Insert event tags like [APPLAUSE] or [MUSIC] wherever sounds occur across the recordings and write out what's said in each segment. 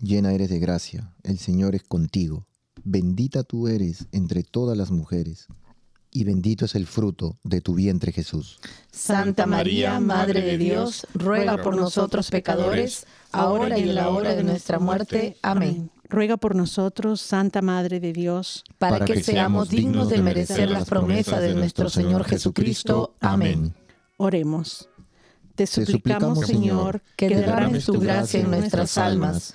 llena eres de gracia, el Señor es contigo. Bendita tú eres entre todas las mujeres, y bendito es el fruto de tu vientre Jesús. Santa María, Madre de Dios, ruega por nosotros pecadores, ahora y en la hora de nuestra muerte. Amén. Ruega por nosotros, Santa Madre de Dios, Para que seamos dignos de merecer las promesas de nuestro Señor Jesucristo. Amén. oremos. Te suplicamos, suplicamos, Señor, que derrames tu gracia en nuestras almas,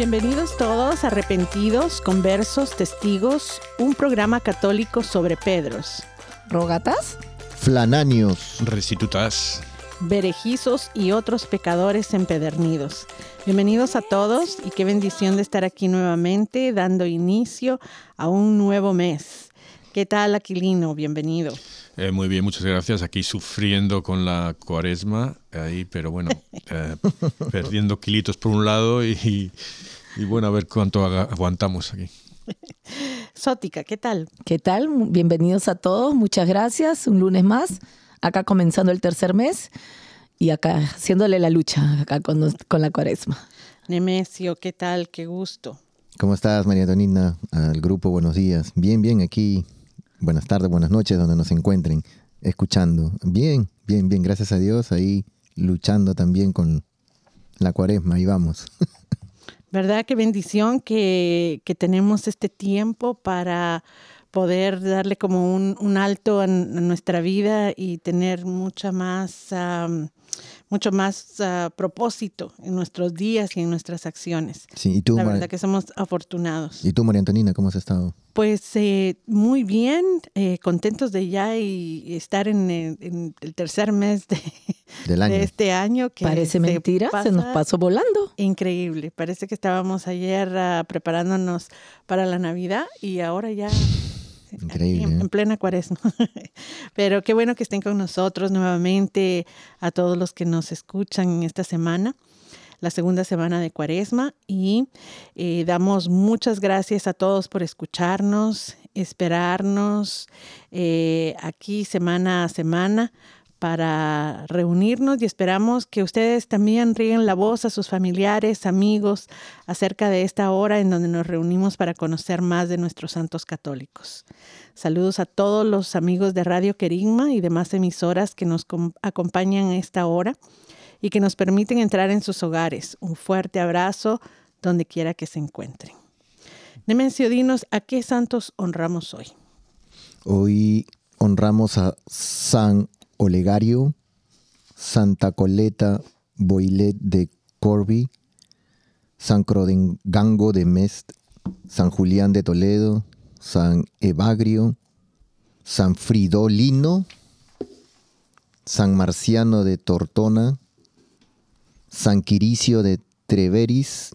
Bienvenidos todos, arrepentidos, conversos, testigos, un programa católico sobre Pedros, ¿Rogatas? Flananios. Restitutas. berejizos y otros pecadores empedernidos. Bienvenidos a todos y qué bendición de estar aquí nuevamente dando inicio a un nuevo mes. ¿Qué tal, Aquilino? Bienvenido. Eh, muy bien, muchas gracias. Aquí sufriendo con la cuaresma, ahí, pero bueno, eh, [LAUGHS] perdiendo kilitos por un lado y, y bueno, a ver cuánto aguantamos aquí. Sótica, ¿qué tal? ¿Qué tal? Bienvenidos a todos, muchas gracias. Un lunes más, acá comenzando el tercer mes y acá haciéndole la lucha acá con, nos- con la cuaresma. Nemesio, ¿qué tal? Qué gusto. ¿Cómo estás, María Antonina? Al grupo, buenos días. Bien, bien, aquí. Buenas tardes, buenas noches, donde nos encuentren, escuchando. Bien, bien, bien, gracias a Dios, ahí luchando también con la cuaresma, ahí vamos. [LAUGHS] ¿Verdad? Qué bendición que, que tenemos este tiempo para poder darle como un, un alto en nuestra vida y tener mucha más, mucho más ah, propósito en nuestros días y en nuestras acciones. Sí, ¿y tú, La Mar- verdad que somos afortunados. ¿y tú María Antonina, cómo has estado? Pues eh, muy bien, eh, contentos de ya y estar en el, en el tercer mes de, [LAUGHS] Del año. de este año. Que Parece se mentira, se nos pasó volando. Increíble, parece que estábamos ayer ah, preparándonos para la Navidad y ahora ya [LAUGHS] [LAUGHS] Increíble, en, ¿eh? en plena cuaresma. [LAUGHS] Pero qué bueno que estén con nosotros nuevamente a todos los que nos escuchan en esta semana, la segunda semana de cuaresma y eh, damos muchas gracias a todos por escucharnos, esperarnos eh, aquí semana a semana para reunirnos y esperamos que ustedes también rieguen la voz a sus familiares, amigos, acerca de esta hora en donde nos reunimos para conocer más de nuestros santos católicos. Saludos a todos los amigos de Radio Querigma y demás emisoras que nos com- acompañan a esta hora y que nos permiten entrar en sus hogares. Un fuerte abrazo donde quiera que se encuentren. Nemencio, dinos, ¿a qué santos honramos hoy? Hoy honramos a San Olegario, Santa Coleta Boilet de Corby, San Crodengango de Mest, San Julián de Toledo, San Evagrio, San Fridolino, San Marciano de Tortona, San Quiricio de Treveris,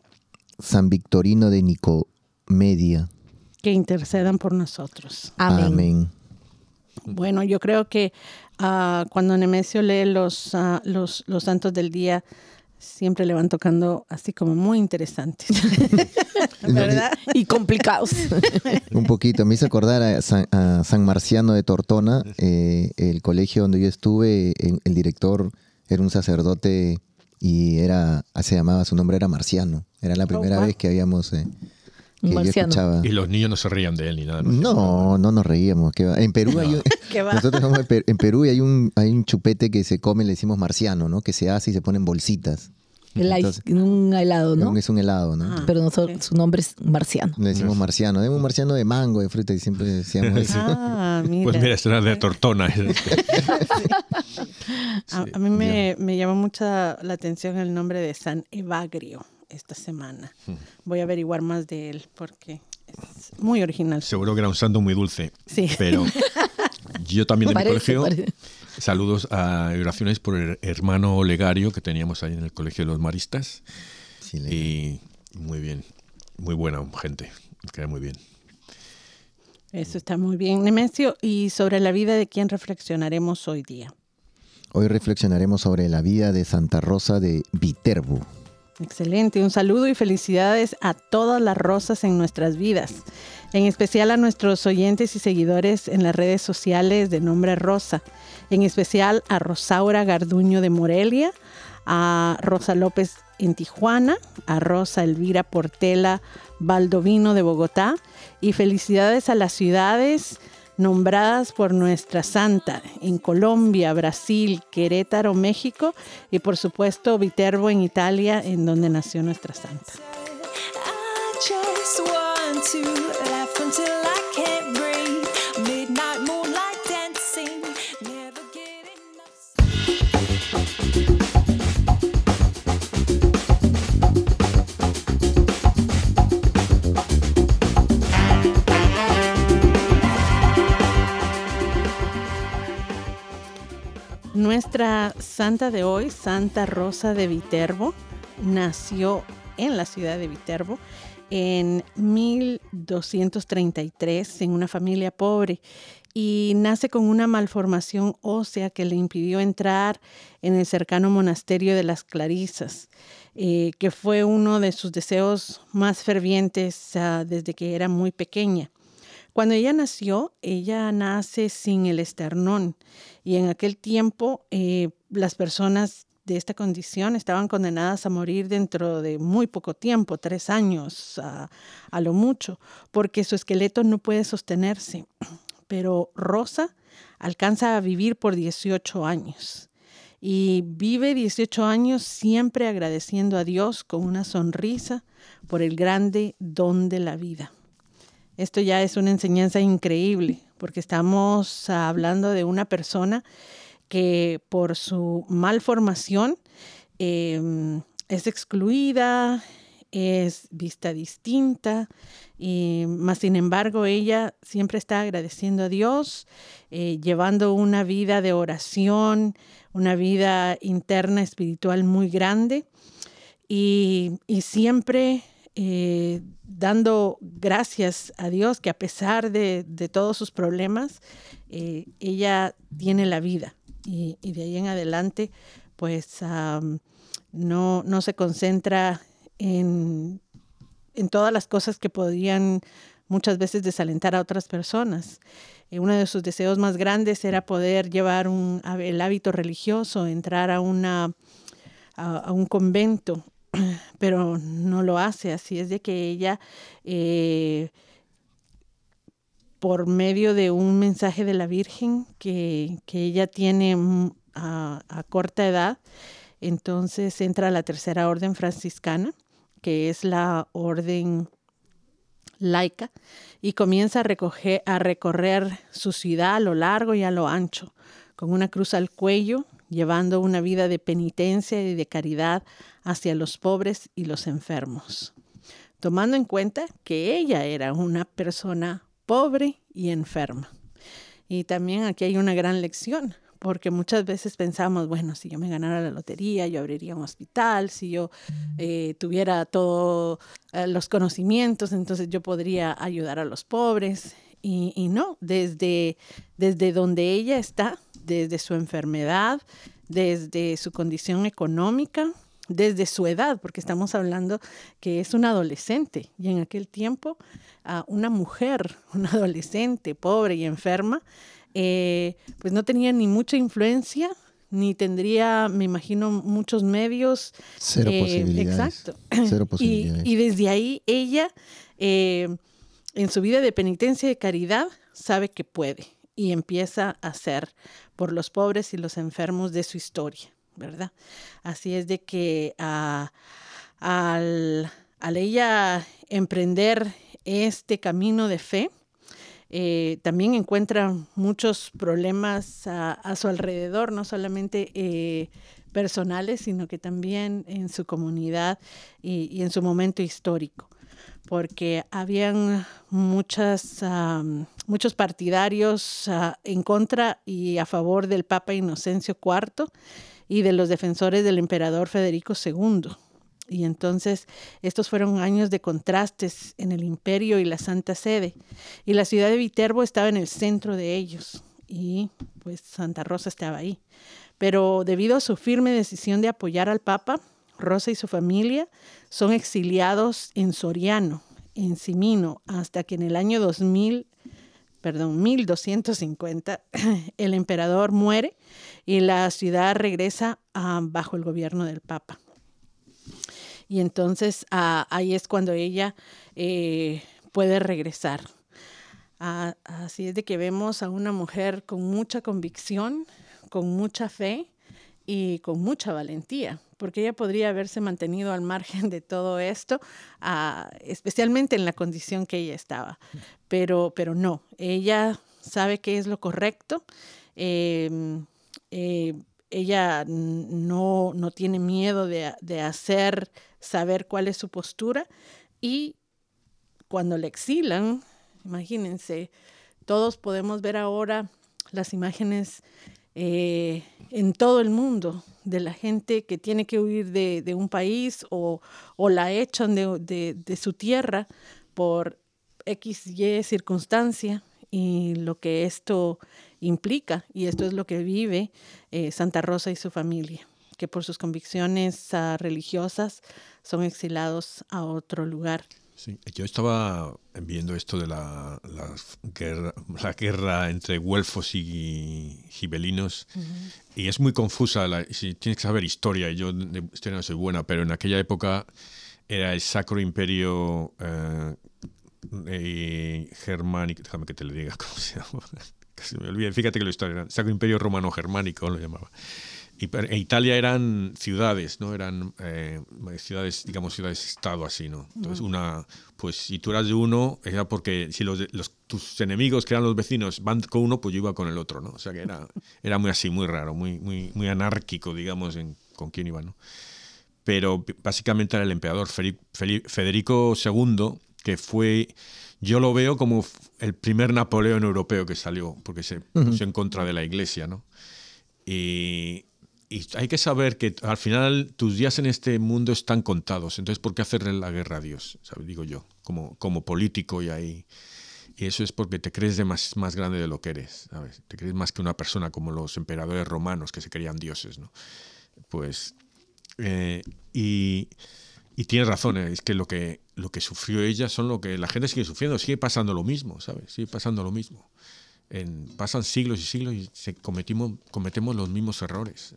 San Victorino de Nicomedia. Que intercedan por nosotros. Amén. Amén. Bueno, yo creo que uh, cuando Nemesio lee los, uh, los, los santos del día, siempre le van tocando así como muy interesantes. [LAUGHS] ¿Verdad? y complicados. Un poquito. Me hizo acordar a San, a San Marciano de Tortona, eh, el colegio donde yo estuve, el director era un sacerdote y era, se llamaba, su nombre era Marciano. Era la primera vez que habíamos... Eh, que yo escuchaba. Y los niños no se reían de él ni nada. No, no nos reíamos. En Perú hay un, [LAUGHS] nosotros somos en Perú y hay un, hay un chupete que se come, le decimos marciano, ¿no? Que se hace y se pone en bolsitas. un helado, ¿no? Es un helado, ¿no? Ah, Pero nosotros, su nombre es marciano. Le decimos marciano. Es un marciano de mango, de fruta, y siempre decíamos eso. Ah, mira. Pues mira, esto era de tortona. [LAUGHS] A, mí me, me llamó mucha la atención el nombre de San Evagrio esta semana. Hmm. Voy a averiguar más de él porque es muy original. Seguro que era un santo muy dulce. Sí. Pero [LAUGHS] yo también de mi colegio, saludos a oraciones por el hermano Olegario que teníamos ahí en el colegio de los maristas. y muy bien, muy buena gente, queda muy bien. Eso está muy bien, Nemesio. ¿Y sobre la vida de quién reflexionaremos hoy día? Hoy reflexionaremos sobre la vida de Santa Rosa de Viterbo. Excelente, un saludo y felicidades a todas las rosas en nuestras vidas, en especial a nuestros oyentes y seguidores en las redes sociales de nombre Rosa, en especial a Rosaura Garduño de Morelia, a Rosa López en Tijuana, a Rosa Elvira Portela Baldovino de Bogotá y felicidades a las ciudades nombradas por nuestra santa en Colombia, Brasil, Querétaro, México y por supuesto Viterbo en Italia, en donde nació nuestra santa. Nuestra santa de hoy, Santa Rosa de Viterbo, nació en la ciudad de Viterbo en 1233 en una familia pobre y nace con una malformación ósea que le impidió entrar en el cercano monasterio de las Clarisas, eh, que fue uno de sus deseos más fervientes uh, desde que era muy pequeña. Cuando ella nació, ella nace sin el esternón y en aquel tiempo eh, las personas de esta condición estaban condenadas a morir dentro de muy poco tiempo, tres años a, a lo mucho, porque su esqueleto no puede sostenerse. [CLEARS THROAT] Pero Rosa alcanza a vivir por 18 años y vive 18 años siempre agradeciendo a Dios con una sonrisa por el grande don de la vida. Esto ya es una enseñanza increíble, porque estamos hablando de una persona que por su malformación em, es excluida, es vista distinta, y más sin embargo ella siempre está agradeciendo a Dios, eh, llevando una vida de oración, una vida interna espiritual muy grande y, y siempre eh, dando gracias a Dios que a pesar de, todos sus problemas, eh, ella tiene la vida y, de ahí en adelante pues no, no, se concentra en, en, todas las cosas que podrían muchas veces desalentar a otras personas. Eh, uno de sus deseos más grandes era poder llevar un, el hábito religioso, entrar a, una, a un convento [CLEARS THROAT] pero no lo hace. Así es de que ella, eh, por medio de un mensaje de la Virgen que, ella tiene mm, a, corta edad, entonces entra a la tercera orden franciscana, que es la orden laica, y comienza a, recoger, a recorrer su ciudad a lo largo y a lo ancho, con una cruz al cuello, llevando una vida de penitencia y de caridad hacia los pobres y los enfermos, tomando en cuenta que ella era una persona pobre y enferma. Y también aquí hay una gran lección, porque muchas veces pensamos, bueno, si yo me ganara la lotería, yo abriría un hospital, si yo eh, tuviera todos eh, los conocimientos, entonces yo podría ayudar a los pobres. Y, no, desde, desde donde ella está, desde su enfermedad, desde su condición económica, desde su edad, porque estamos hablando que es una adolescente y en aquel tiempo una mujer, [LAUGHS] una adolescente pobre y enferma, eh, pues no tenía ni mucha influencia, ni tendría, me imagino, muchos medios. Cero eh, posibilidades. Exacto. [CLEARS THROAT] Cero posibilidades. Y, desde ahí ella, eh, en su vida de penitencia y de caridad, sabe que puede y empieza a hacer por los pobres y los enfermos de su historia, ¿verdad? Así es de que al, al ella emprender este camino de fe, eh, también encuentra muchos problemas a, su alrededor, no solamente eh, personales, sino que también en su comunidad y, en su momento histórico, porque habían muchas, muchos partidarios ah, en contra y a favor del Papa Inocencio IV y de los defensores del emperador Federico II. Y entonces estos fueron años de contrastes en el imperio y la Santa Sede. Y la ciudad de Viterbo estaba en el centro de ellos. Y pues Santa Rosa estaba ahí. Pero debido a su firme decisión de apoyar al Papa, Rosa y su familia son exiliados en Soriano, en Simino, hasta que en el año 2000, perdón, 1250, [CLEARS THROAT] el emperador muere y la ciudad regresa a, bajo el gobierno del Papa. Y entonces ah, ahí es cuando ella eh, puede regresar. Ah, así es de que vemos a una mujer con mucha convicción, con mucha fe y con mucha valentía, porque ella podría haberse mantenido al margen de todo esto, ah, especialmente en la condición que ella estaba. Pero, pero no, ella sabe qué es lo correcto. Em, eh, ella no, no, tiene miedo de, de, hacer saber cuál es su postura y cuando le exilan, imagínense, todos podemos ver ahora las imágenes eh, en todo el mundo de la gente que tiene que huir de, un país o, la echan de, de, de, su tierra por X, Y circunstancia y lo que esto implica. Y esto es lo que vive eh, Santa Rosa y su familia, que por sus convicciones uh, religiosas son exilados a otro lugar. Sí, yo estaba viendo esto de la, la, guerra, la guerra entre güelfos y gibelinos uh -huh. y es muy confusa. La, si tienes que saber historia, y yo de historia no soy buena, pero en aquella época era el Sacro Imperio eh, eh, Germánico, déjame que te lo diga [LAUGHS] cómo se llama, casi me olvidé, fíjate que la historia era el Sacro Imperio Romano Germánico, lo llamaba. Y en Italia eran ciudades, ¿no? Eran eh, ciudades, digamos, ciudades-estado así, ¿no? Entonces, una, pues si tú eras de uno, era porque si los, los, tus enemigos, que eran los vecinos, van con uno, pues yo iba con el otro, ¿no? O sea que era, [LAUGHS] era muy así, muy raro, muy, muy, muy anárquico, digamos, en con quién iba, ¿no? Pero básicamente era el emperador Federico II, que fue, yo lo veo como el primer Napoleón europeo que salió, porque se puso en contra de la iglesia, ¿no? Y y hay que saber que al final tus días en este mundo están contados. Entonces, ¿por qué hacerle la guerra a Dios? ¿Sabes? Digo yo, como, como político y ahí. Y eso es porque te crees de más, más grande de lo que eres. ¿sabes? Te crees más que una persona como los emperadores romanos que se creían dioses. ¿no? Pues. Eh, y, y tienes razón, es que lo, que lo que sufrió ella son lo que la gente sigue sufriendo, sigue pasando lo mismo, ¿sabes? Sigue pasando lo mismo. En, pasan siglos y siglos y se cometimos, cometemos los mismos errores.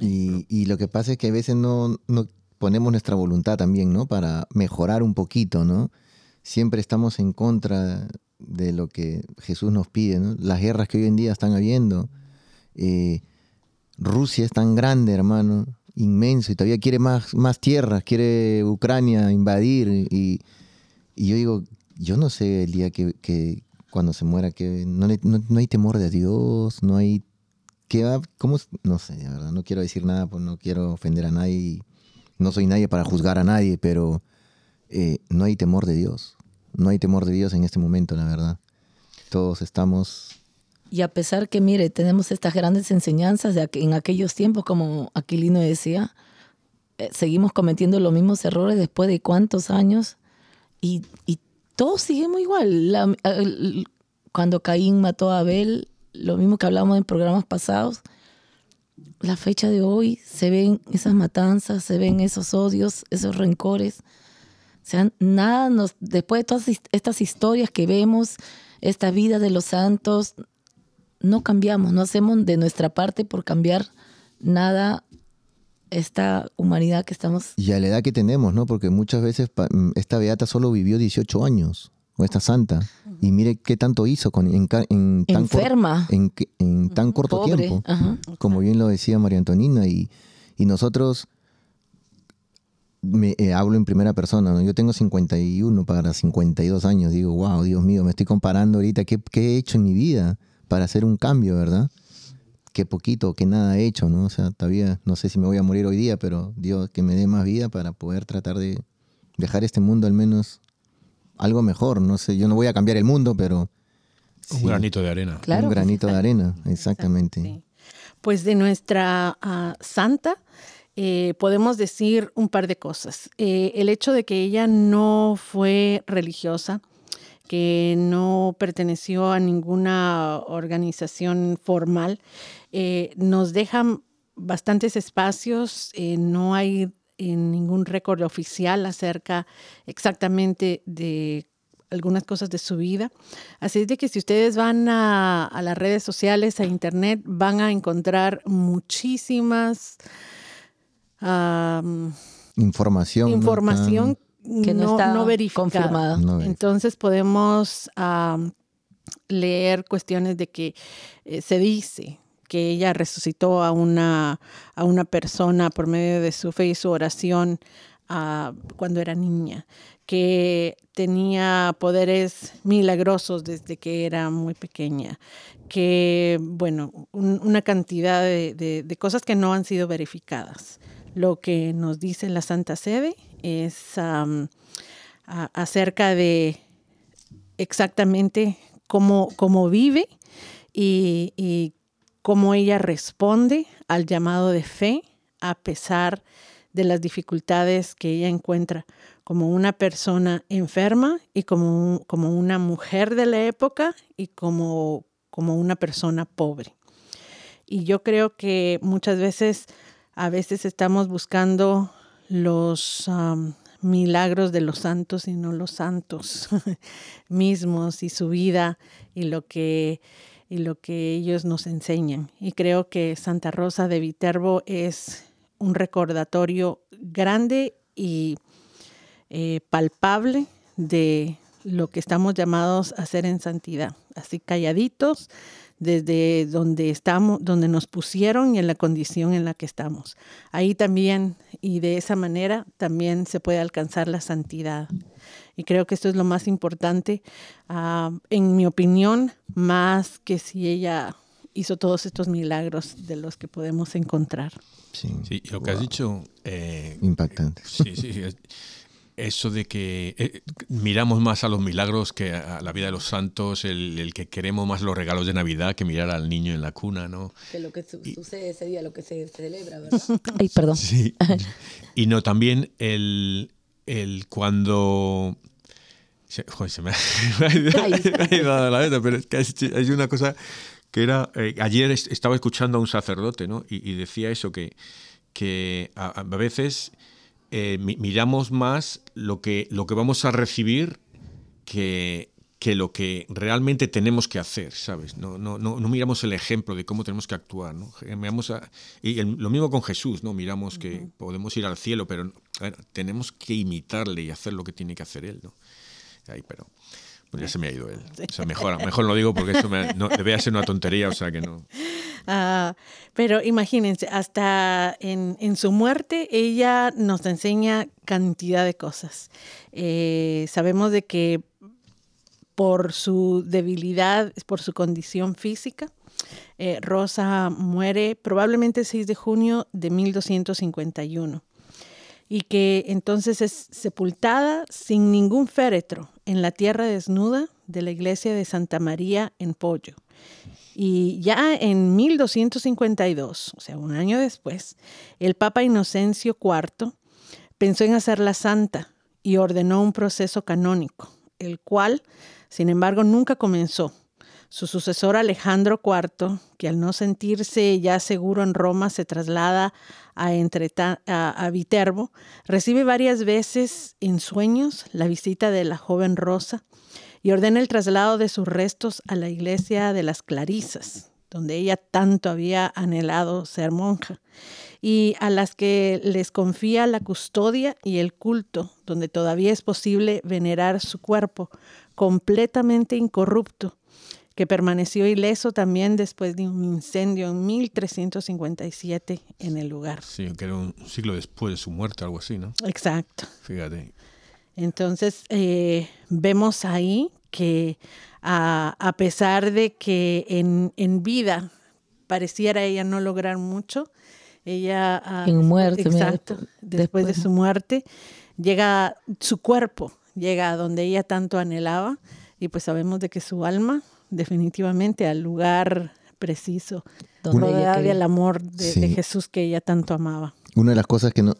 Y, lo que pasa es que a veces no, ponemos nuestra voluntad también, ¿no? Para mejorar un poquito, ¿no? Siempre estamos en contra de lo que Jesús nos pide, ¿no? Las guerras que hoy en día están habiendo. Eh, Rusia es tan grande, hermano, inmenso, y todavía quiere más, tierras, quiere Ucrania invadir. Y, yo digo, yo no sé el día que, cuando se muera, que no, no hay temor de Dios, no hay ¿Qué? ¿Cómo? No sé, de verdad, no quiero decir nada, pues no quiero ofender a nadie. No soy nadie para juzgar a nadie, pero eh, no hay temor de Dios. No hay temor de Dios en este momento, la verdad. Todos estamos... Y a pesar que, mire, tenemos estas grandes enseñanzas de en aquellos tiempos, como Aquilino decía, eh, seguimos cometiendo los mismos errores después de cuántos años y, y todos seguimos igual. cuando Caín mató a Abel, lo mismo que hablamos en programas pasados, la fecha de hoy se ven esas matanzas, se ven esos odios, esos rencores. O sea, nada nos, después de todas estas historias que vemos, esta vida de los santos, no cambiamos, no hacemos de nuestra parte por cambiar nada esta humanidad que estamos. Y a la edad que tenemos, ¿no? Porque muchas veces mm, esta beata solo vivió 18 años, o esta santa, y mire qué tanto hizo con, en, tan, Enferma. en, tan corto tiempo, como bien lo decía María Antonina, y, nosotros, me, eh, hablo en primera persona, ¿no? yo tengo 51 para 52 años, digo, wow, Dios mío, me estoy comparando ahorita qué, qué he hecho en mi vida para hacer un cambio, ¿verdad? qué poquito, qué nada he hecho, ¿no? O sea, todavía no sé si me voy a morir hoy día, pero Dios que me dé más vida para poder tratar de dejar este mundo al menos algo mejor. No sé, yo no voy a cambiar el mundo, pero... Un granito de arena. Claro, un granito de arena, exactamente. Pues de nuestra ah, santa eh, podemos decir un par de cosas. Eh, el hecho de que ella no fue religiosa, que no perteneció a ninguna organización formal, eh, nos dejan bastantes espacios, eh, no hay ningún récord oficial acerca exactamente de algunas cosas de su vida. Así es de que si ustedes van a, las redes sociales, a internet, van a encontrar muchísimas información. Información que no, está verificada. Entonces podemos leer cuestiones de que eh, se dice que ella resucitó a una, a una persona por medio de su fe y su oración ah, cuando era niña, que tenía poderes milagrosos desde que era muy pequeña, que, bueno, una cantidad de, cosas que no han sido verificadas. Lo que nos dice la Santa Sede es acerca de exactamente cómo, cómo vive y, y cómo ella responde al llamado de fe a pesar de las dificultades que ella encuentra como una persona enferma y como, como una mujer de la época y como, como una persona pobre. Y yo creo que muchas veces, a veces estamos buscando los milagros de los santos y no los santos [LAUGHS] mismos y su vida y lo que y lo que ellos nos enseñan. Y creo que Santa Rosa de Viterbo es un recordatorio grande y eh, palpable de lo que estamos llamados a hacer en santidad, así calladitos desde donde estamos, donde nos pusieron y en la condición en la que estamos. Ahí también y de esa manera también se puede alcanzar la santidad. Y creo que esto es lo más importante, ah, en mi opinión, más que si ella hizo todos estos milagros de los que podemos encontrar. Sí, sí lo que has dicho... Eh, Impactante. Sí, sí, Eso de que eh, miramos más a los milagros que a la vida de los santos, el, que queremos más los regalos de Navidad que mirar al niño en la cuna, ¿no? Que lo que sucede ese día, lo que se celebra, ¿verdad? Ay, perdón. Sí. Y no, también el, el cuando [LAUGHS] se, me, ha, ido la vez, pero es que hay una cosa que era, eh, ayer estaba escuchando a un sacerdote, ¿no? Y, decía eso, que, que a, veces eh, miramos más lo que, lo que vamos a recibir que, que lo que realmente tenemos que hacer, ¿sabes? No, no, no, no miramos el ejemplo de cómo tenemos que actuar, ¿no? Miramos y lo mismo con Jesús, ¿no? Miramos que podemos ir al cielo, pero tenemos que imitarle y hacer lo que tiene que hacer Él, ¿no? Ahí, pero pues ya se me ha ido él. O sea, mejor, mejor lo digo porque eso me, no, debe ser una tontería, o sea que no. Ah, pero imagínense, hasta en, en, su muerte ella nos enseña cantidad de cosas. Eh, sabemos de que por su debilidad, por su condición física, eh, Rosa muere probablemente el 6 de junio de 1251 y que entonces es sepultada sin ningún féretro en la tierra desnuda de la iglesia de Santa María en Pollo. Y ya en 1252, o sea, un año después, el Papa Inocencio IV pensó en hacerla santa y ordenó un proceso canónico el cual, sin embargo, nunca comenzó. Su sucesor Alejandro IV, que al no sentirse ya seguro en Roma se traslada a, a, Viterbo, recibe varias veces en sueños la visita de la joven Rosa y ordena el traslado de sus restos a la iglesia de las Clarisas, donde ella tanto había anhelado ser monja, y a las que les confía la custodia y el culto, donde todavía es posible venerar su cuerpo completamente incorrupto que permaneció ileso también después de un incendio en 1357 en el lugar. Sí, que era un siglo después de su muerte, algo así, ¿no? Exacto. Fíjate. Entonces, eh, vemos ahí que a, pesar de que en, en, vida pareciera ella no lograr mucho, ella... Ah, en muerte. Exacto. después de su muerte, llega su cuerpo, llega a donde ella tanto anhelaba y pues sabemos de que su alma definitivamente al lugar preciso, donde había el amor de, Jesús que ella tanto amaba. Una de las cosas que, no,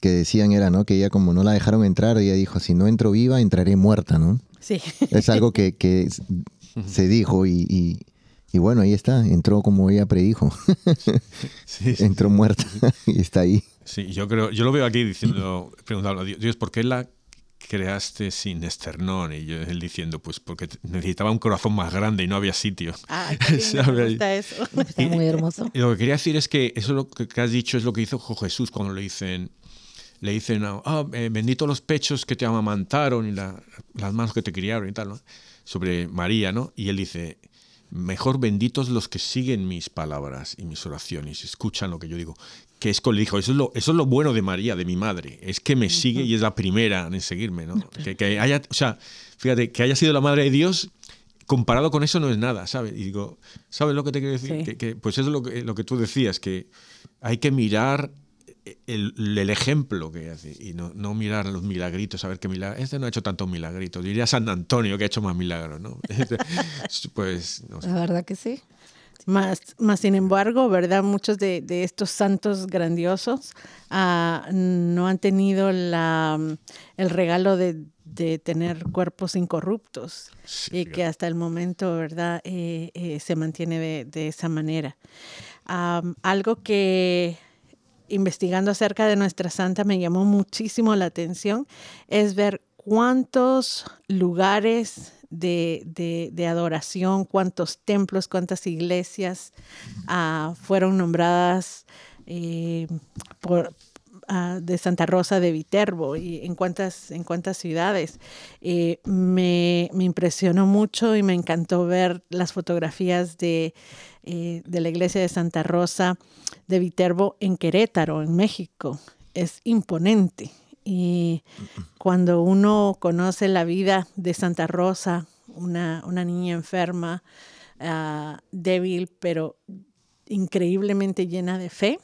que decían era, ¿no? Que ella como no la dejaron entrar, ella dijo, si no entro viva, entraré muerta, ¿no? Sí. Es algo que, que [LAUGHS] se dijo y, y, bueno, ahí está, entró como ella predijo. Sí, entró muerta [LAUGHS] y está ahí. Sí, yo creo, yo lo veo aquí diciendo, preguntando a Dios, ¿por qué la creaste sin esternón? Y yo, él diciendo, pues porque necesitaba un corazón más grande y no había sitio. Ah, [LAUGHS] qué me gusta eso. Está muy hermoso. Y lo que quería decir es que eso lo que has dicho es lo que hizo Jesús cuando le dicen, le dicen, ah, eh, bendito los pechos que te amamantaron y las manos que te criaron y tal, ¿no? Sobre María, ¿no? Y él dice, mejor benditos los que siguen mis palabras y mis oraciones, escuchan lo que yo digo que es el hijo. Eso es, lo, eso es lo bueno de María, de mi madre. Es que me sigue y es la primera en seguirme, ¿no? Que, haya, o sea, fíjate, que haya sido la madre de Dios, comparado con eso no es nada, ¿sabes? Y digo, ¿sabes lo que te quiero decir? Que, pues eso es lo que, lo que tú decías, que hay que mirar el, el, ejemplo que hace y no, no, mirar los milagritos, a ver qué milagro. Este no ha hecho tantos milagritos. Diría San Antonio que ha hecho más milagros, ¿no? [LAUGHS] pues, no sé. La verdad que sí. Más, más sin embargo, ¿verdad? Muchos de, estos santos grandiosos ah, no han tenido la, el regalo de, tener cuerpos incorruptos y que hasta el momento, ¿verdad? Eh, eh, se mantiene de, esa manera. algo que investigando acerca de nuestra santa me llamó muchísimo la atención es ver cuántos lugares de, adoración, cuántos templos, cuántas iglesias ah, fueron nombradas eh, por, ah, de Santa Rosa de Viterbo y en cuántas, en cuántas ciudades. Eh, me, impresionó mucho y me encantó ver las fotografías de, eh, de la iglesia de Santa Rosa de Viterbo en Querétaro, en México. Es imponente. Y cuando uno conoce la vida de Santa Rosa, una, niña enferma, ah, débil, pero increíblemente llena de fe,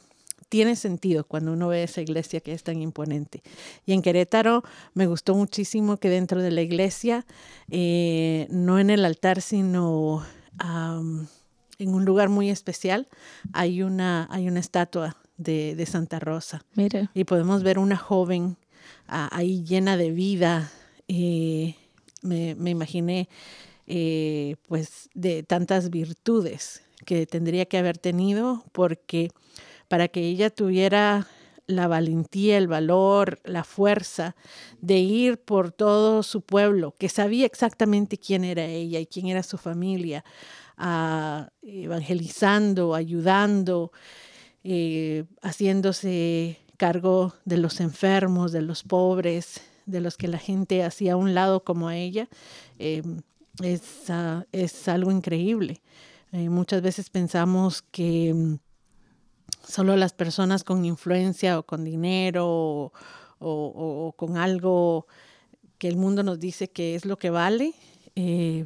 tiene sentido cuando uno ve esa iglesia que es tan imponente. Y en Querétaro me gustó muchísimo que dentro de la iglesia, eh, no en el altar, sino en un lugar muy especial, hay una, hay una estatua de, Santa Rosa. Mira. Y podemos ver una joven ahí llena de vida. Eh, me, imaginé eh, pues de tantas virtudes que tendría que haber tenido porque para que ella tuviera la valentía, el valor, la fuerza de ir por todo su pueblo, que sabía exactamente quién era ella y quién era su familia, evangelizando, ayudando, eh, haciéndose cargo de los enfermos, de los pobres, de los que la gente hacía a un lado como ella, eh, es, ah, es, algo increíble. Eh, muchas veces pensamos que mm, solo las personas con influencia o con dinero o, con algo que el mundo nos dice que es lo que vale, eh,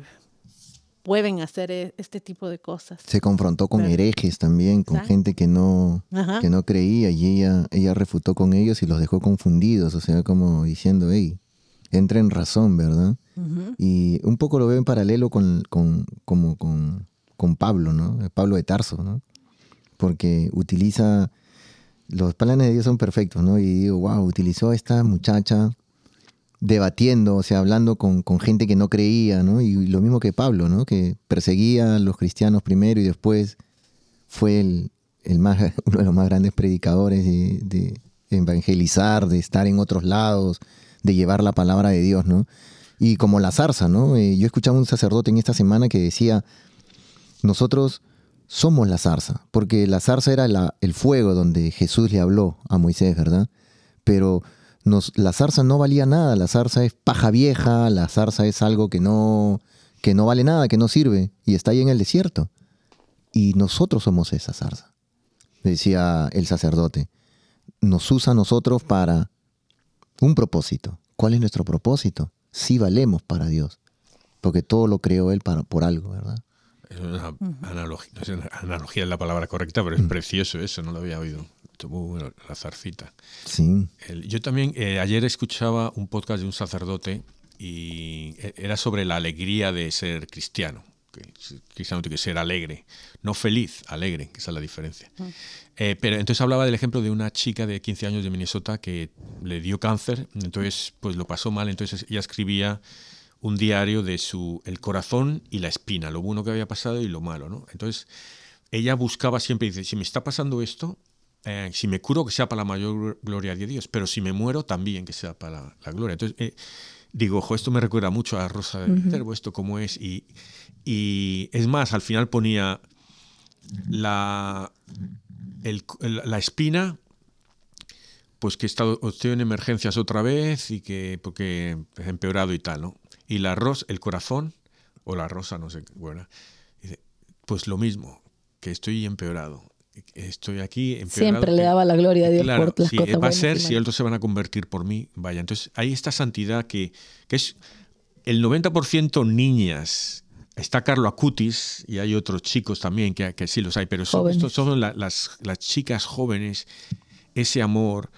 pueden hacer e, este tipo de cosas. Se confrontó con herejes también, con gente que no, que no creía y ella, ella refutó con ellos y los dejó confundidos, o sea, como diciendo, hey, entra en razón, ¿verdad? Y un poco lo veo en paralelo con, con, como con, con Pablo, ¿no? Pablo de Tarso, ¿no? Porque utiliza, los planes de Dios son perfectos, ¿no? Y digo, wow, utilizó a esta muchacha debatiendo, o sea, hablando con, gente que no creía, ¿no? Y lo mismo que Pablo, ¿no? Que perseguía a los cristianos primero y después fue el, más, [LAUGHS] uno de los más grandes predicadores de, evangelizar, de estar en otros lados, de llevar la palabra de Dios, ¿no? Y como la zarza, ¿no? Eh, yo escuchaba un sacerdote en esta semana que decía, nosotros somos la zarza, porque la zarza era el fuego donde Jesús le habló a Moisés, ¿verdad? Pero nos, la zarza no valía nada, la zarza es paja vieja, la zarza es algo que no, que no vale nada, que no sirve, y está ahí en el desierto. Y nosotros somos esa zarza, decía el sacerdote. Nos usa a nosotros para un propósito. ¿Cuál es nuestro propósito? Sí valemos para Dios, porque todo lo creó Él para, por algo, ¿verdad? Es una analogía, no sé, analogía es la palabra correcta, pero es mm. precioso eso, no lo había oído. Muy bueno, la zarcita. Sí. yo también eh, ayer escuchaba un podcast de un sacerdote y e, era sobre la alegría de ser cristiano. Cristiano tiene que ser alegre, no feliz, alegre, que esa es la diferencia. Eh, pero entonces hablaba del ejemplo de una chica de 15 años de Minnesota que le dio cáncer, entonces pues lo pasó mal, entonces ella escribía un diario de su el corazón y la espina, lo bueno que había pasado y lo malo, ¿no? Entonces ella buscaba siempre, dice, si me está pasando esto, eh, si me curo, que sea para la mayor gloria de Dios, pero si me muero, también que sea para la, gloria. Entonces, eh, digo, ojo, esto me recuerda mucho a Rosa de Viterbo, esto como es, y, y, es más, al final ponía la, la espina, pues que he estado, estoy en emergencias otra vez y que, porque he empeorado y tal, ¿no? Y la rosa, el corazón, o la rosa, no sé, bueno, pues lo mismo, que estoy empeorado estoy aquí. Siempre le daba la gloria a Dios por las cosas Va a ser si otros se van a convertir por mí. Vaya, entonces hay esta santidad que, que es el 90% niñas. Está Carlo Acutis y hay otros chicos también que, que sí los hay, pero son, estos son las, las chicas jóvenes, ese amor.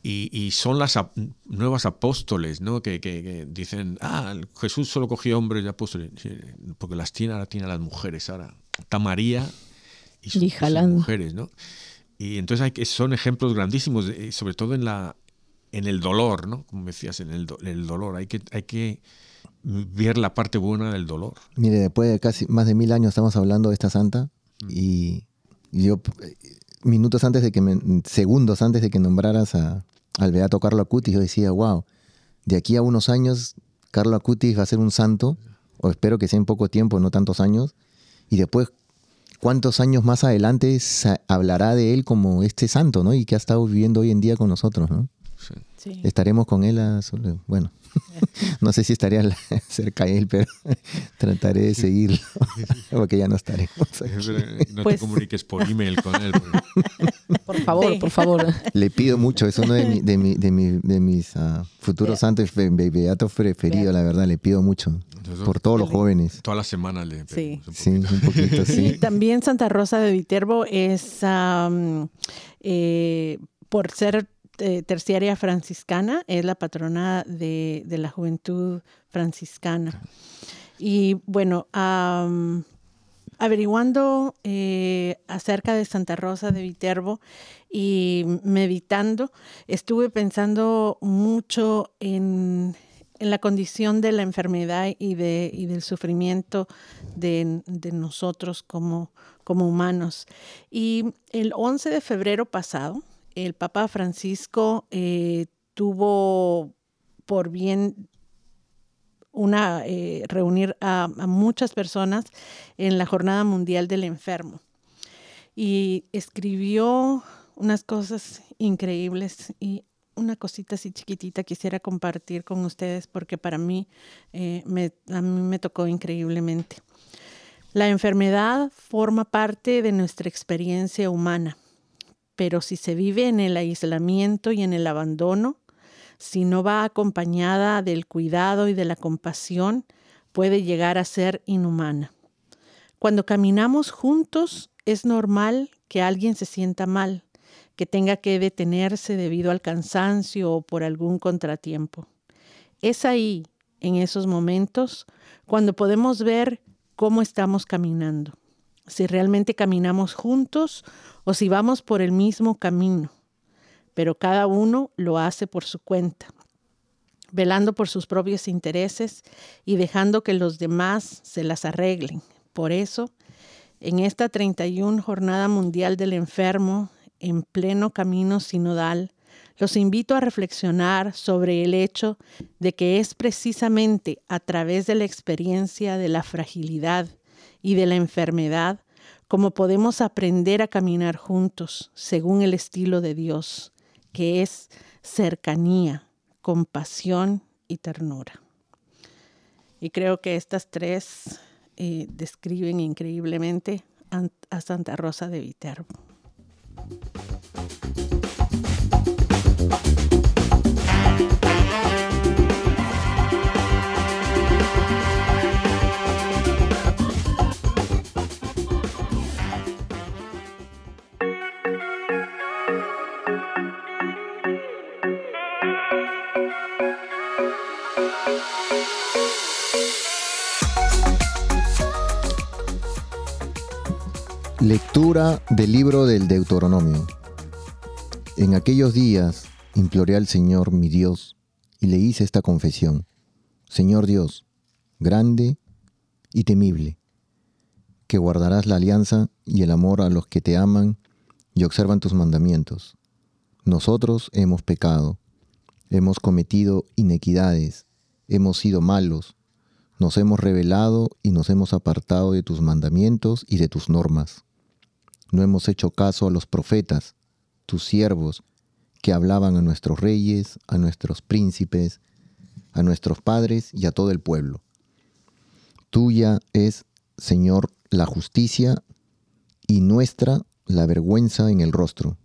Y, y, son las nuevas apóstoles, ¿no? Que, que, dicen, ah, Jesús solo cogió hombres y apóstoles, porque las tiene, ahora tiene a las mujeres. Ahora está María, y sus, mujeres, ¿no? Y entonces hay que, son ejemplos grandísimos, sobre todo en la en el dolor, ¿no? Como decías, en el, el dolor. Hay que, hay que ver la parte buena del dolor. Mire, después de casi más de mil años estamos hablando de esta santa mm. y, yo minutos antes de que me, segundos antes de que nombraras a, al beato Carlo Acutis, yo decía, wow, de aquí a unos años Carlo Acutis va a ser un santo, o espero que sea en poco tiempo, no tantos años, y después cuántos años más adelante hablará de él como este santo, ¿no? Y que ha estado viviendo hoy en día con nosotros, ¿no? Sí. Estaremos con él, a, bueno, [LAUGHS] no sé si estaría [LAUGHS] cerca de él, pero [LAUGHS] trataré de seguirlo, porque ya no estaremos. No te pues comuniques por email con él. Por favor, por favor. Le pido mucho, es uno de, de, mis uh, futuros santos beatos preferidos, la verdad, le pido mucho por todos los jóvenes. Todas las semanas le sí. sí, un poquito, sí. Y también Santa Rosa de Viterbo es, eh, por ser eh, terciaria franciscana, es la patrona de, la juventud franciscana. Y bueno, averiguando eh, acerca de Santa Rosa de Viterbo y meditando, estuve pensando mucho en en la condición de la enfermedad y, de, y del sufrimiento de, nosotros como, como humanos. Y el 11 de febrero pasado, el Papa Francisco eh, tuvo por bien eh, reunir a, muchas personas en la Jornada Mundial del Enfermo. Y escribió unas cosas increíbles y una cosita así chiquitita quisiera compartir con ustedes porque para mí, eh, a mí me tocó increíblemente. La enfermedad forma parte de nuestra experiencia humana, pero si se vive en el aislamiento y en el abandono, si no va acompañada del cuidado y de la compasión, puede llegar a ser inhumana. Cuando caminamos juntos, es normal que alguien se sienta mal, que tenga que detenerse debido al cansancio o por algún contratiempo. Es ahí, en esos momentos, cuando podemos ver cómo estamos caminando, si realmente caminamos juntos o si vamos por el mismo camino, pero cada uno lo hace por su cuenta. velando por sus propios intereses y dejando que los demás se las arreglen. Por eso, en esta 31 Jornada Mundial del Enfermo, en pleno camino sinodal, los invito a reflexionar sobre el hecho de que es precisamente a través de la experiencia de la fragilidad y de la enfermedad como podemos aprender a caminar juntos según el estilo de Dios, que es cercanía, compasión y ternura. Y creo que estas tres eh, describen increíblemente a Santa Rosa de Viterbo. Lectura del libro del Deuteronomio. En aquellos días imploré al Señor mi Dios y le hice esta confesión. Señor Dios, grande y temible, que guardarás la alianza y el amor a los que te aman y observan tus mandamientos. Nosotros hemos pecado, hemos cometido inequidades, hemos sido malos, nos hemos rebelado y nos hemos apartado de tus mandamientos y de tus normas. No hemos hecho caso a los profetas, tus siervos, que hablaban a nuestros reyes, a nuestros príncipes, a nuestros padres y a todo el pueblo. Tuya es, Señor, la justicia y nuestra la vergüenza en el rostro,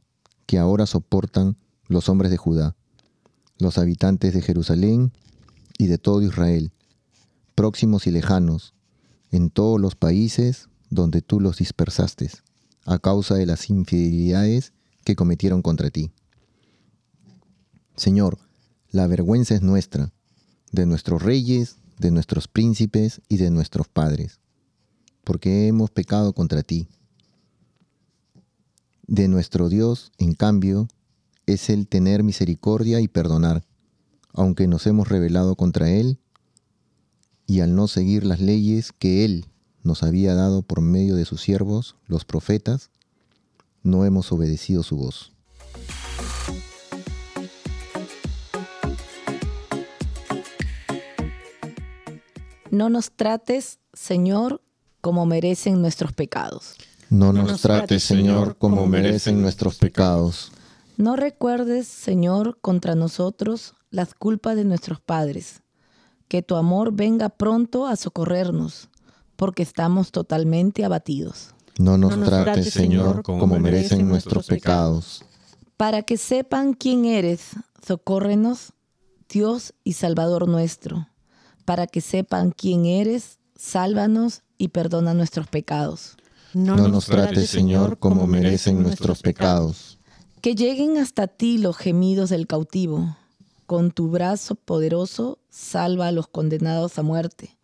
que ahora soportan los hombres de Judá, los habitantes de Jerusalén y de todo Israel, próximos y lejanos, en todos los países donde tú los dispersaste a causa de las infidelidades que cometieron contra ti. Señor, la vergüenza es nuestra, de nuestros reyes, de nuestros príncipes y de nuestros padres, porque hemos pecado contra ti. De nuestro Dios, en cambio, es el tener misericordia y perdonar, aunque nos hemos rebelado contra Él y al no seguir las leyes que Él nos había dado por medio de sus siervos, los profetas, no hemos obedecido su voz. No nos trates, Señor, como merecen nuestros pecados. No nos, trates, Señor, como merecen nuestros pecados. No recuerdes, Señor, contra nosotros las culpas de nuestros padres. Que tu amor venga pronto a socorrernos porque estamos totalmente abatidos. No nos, trates, Señor, como, merecen nuestros pecados. Para que sepan quién eres, socórrenos, Dios y Salvador nuestro. Para que sepan quién eres, sálvanos y perdona nuestros pecados. No, nos trates, Señor, como merecen nuestros pecados. Que lleguen hasta ti los gemidos del cautivo. Con tu brazo poderoso, salva a los condenados a muerte.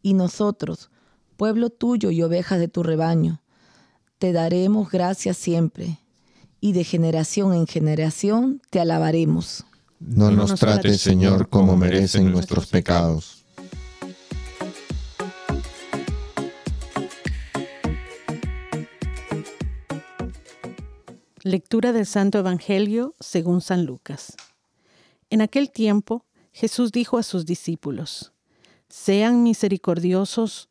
Y nosotros, pueblo tuyo y ovejas de tu rebaño. Te daremos gracias siempre, y de generación en generación te alabaremos. No nos trates, Señor, como merecen nuestros pecados. Lectura del Santo Evangelio según San Lucas. En aquel tiempo Jesús dijo a sus discípulos, Sean misericordiosos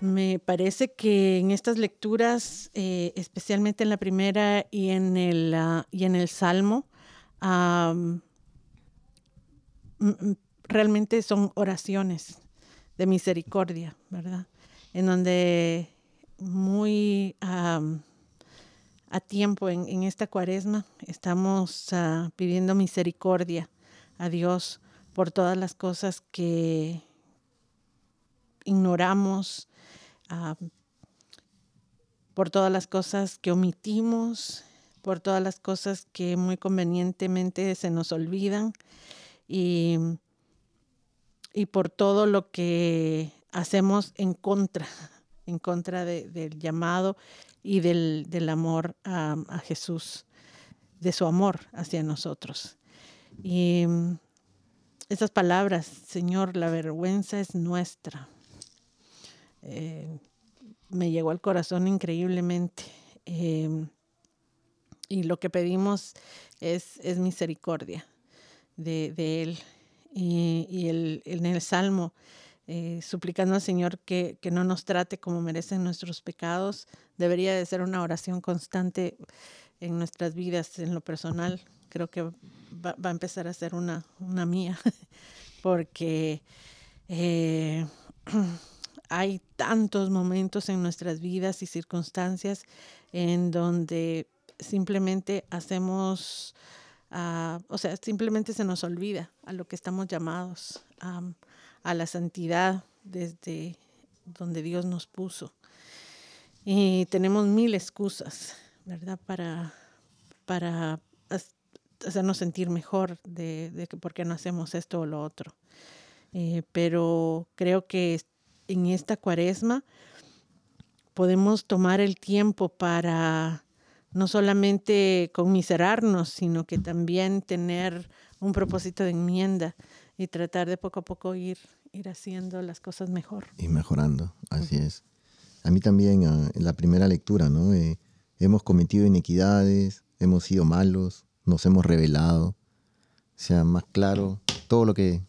Me parece que en estas lecturas, eh, especialmente en la primera y en el, ah, y en el Salmo, realmente son oraciones de misericordia, ¿verdad? En donde muy a tiempo en, esta cuaresma. Estamos ah, pidiendo misericordia a Dios por todas las cosas que ignoramos, por todas las cosas que omitimos, por todas las cosas que muy convenientemente se nos olvidan y, y por todo lo que hacemos en contra, en contra del llamado y del, amor a, Jesús, de su amor hacia nosotros. Y mm, esas palabras, Señor, la vergüenza es nuestra. Eh, me llegó al corazón increíblemente. Em, y lo que pedimos es, es misericordia de, Él. Y, el, en el Salmo, eh, suplicando al Señor que, que, no nos trate como merecen nuestros pecados, debería de ser una oración constante en nuestras vidas, en lo personal. Creo que va, a empezar a ser una, una mía, [LAUGHS] porque eh, [CLEARS THROAT] hay tantos momentos en nuestras vidas y circunstancias en donde simplemente hacemos, uh, o sea, simplemente se nos olvida a lo que estamos llamados, a la santidad desde donde Dios nos puso. Y tenemos mil excusas, ¿verdad? Para, para hacernos sentir mejor de, de por qué no hacemos esto o lo otro. Eh, pero creo que en esta cuaresma podemos tomar el tiempo para no solamente conmiserarnos, sino que también tener un propósito de enmienda y tratar de poco a poco ir, ir haciendo las cosas mejor. Y mejorando, así es a mí también ah, en la primera lectura, ¿no? Eh, hemos cometido inequidades, hemos sido malos, nos hemos revelado. O sea, más claro todo lo que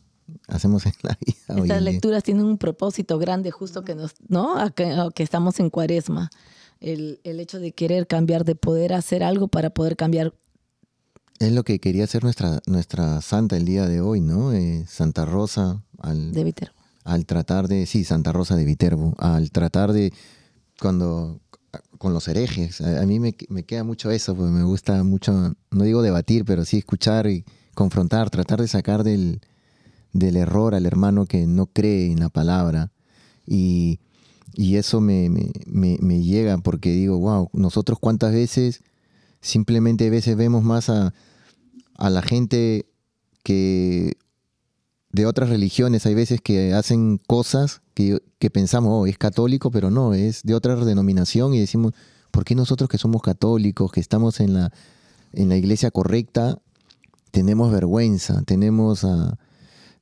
hacemos en la vida. Estas lecturas tienen un propósito grande, justo que nos, ¿no? que, estamos en cuaresma. El, el, hecho de querer cambiar, de poder hacer algo para poder cambiar. Es lo que quería hacer nuestra, nuestra santa el día de hoy, ¿no? Eh, santa Rosa. Al, de Viterbo al tratar de, sí, Santa Rosa de Viterbo, al tratar de, cuando, con los herejes, a, mí me, queda mucho eso, porque me gusta mucho, no digo debatir, pero sí escuchar y confrontar, tratar de sacar del, del error al hermano que no cree en la palabra. Y, y eso me, me, llega porque digo, wow, nosotros cuántas veces, simplemente a veces vemos más a, a la gente que de otras religiones hay veces que hacen cosas que, pensamos, oh, es católico, pero no, es de otra denominación y decimos, ¿por qué nosotros que somos católicos, que estamos en la, en la iglesia correcta, tenemos vergüenza, tenemos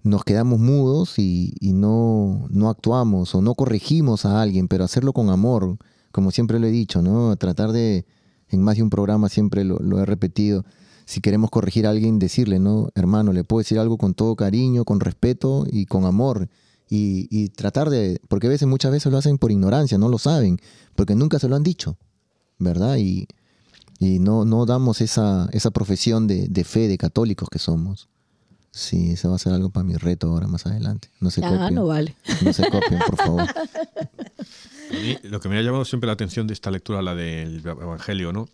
nos quedamos mudos y, no, no actuamos o no corregimos a alguien, pero hacerlo con amor, como siempre lo he dicho, ¿no? Tratar de, en más de un programa siempre lo he repetido, si queremos corregir a alguien, decirle, ¿no? Hermano, le puedo decir algo con todo cariño, con respeto y con amor. Y, tratar de, porque a veces, muchas veces lo hacen por ignorancia, no lo saben, porque nunca se lo han dicho, ¿verdad? Y, y no, no damos esa, esa profesión de, fe de católicos que somos. Sí, eso va a ser algo para mi reto ahora más adelante. No se ah, no vale. No se copien, por favor. lo que me ha llamado siempre la atención de esta lectura, la del Evangelio, ¿no?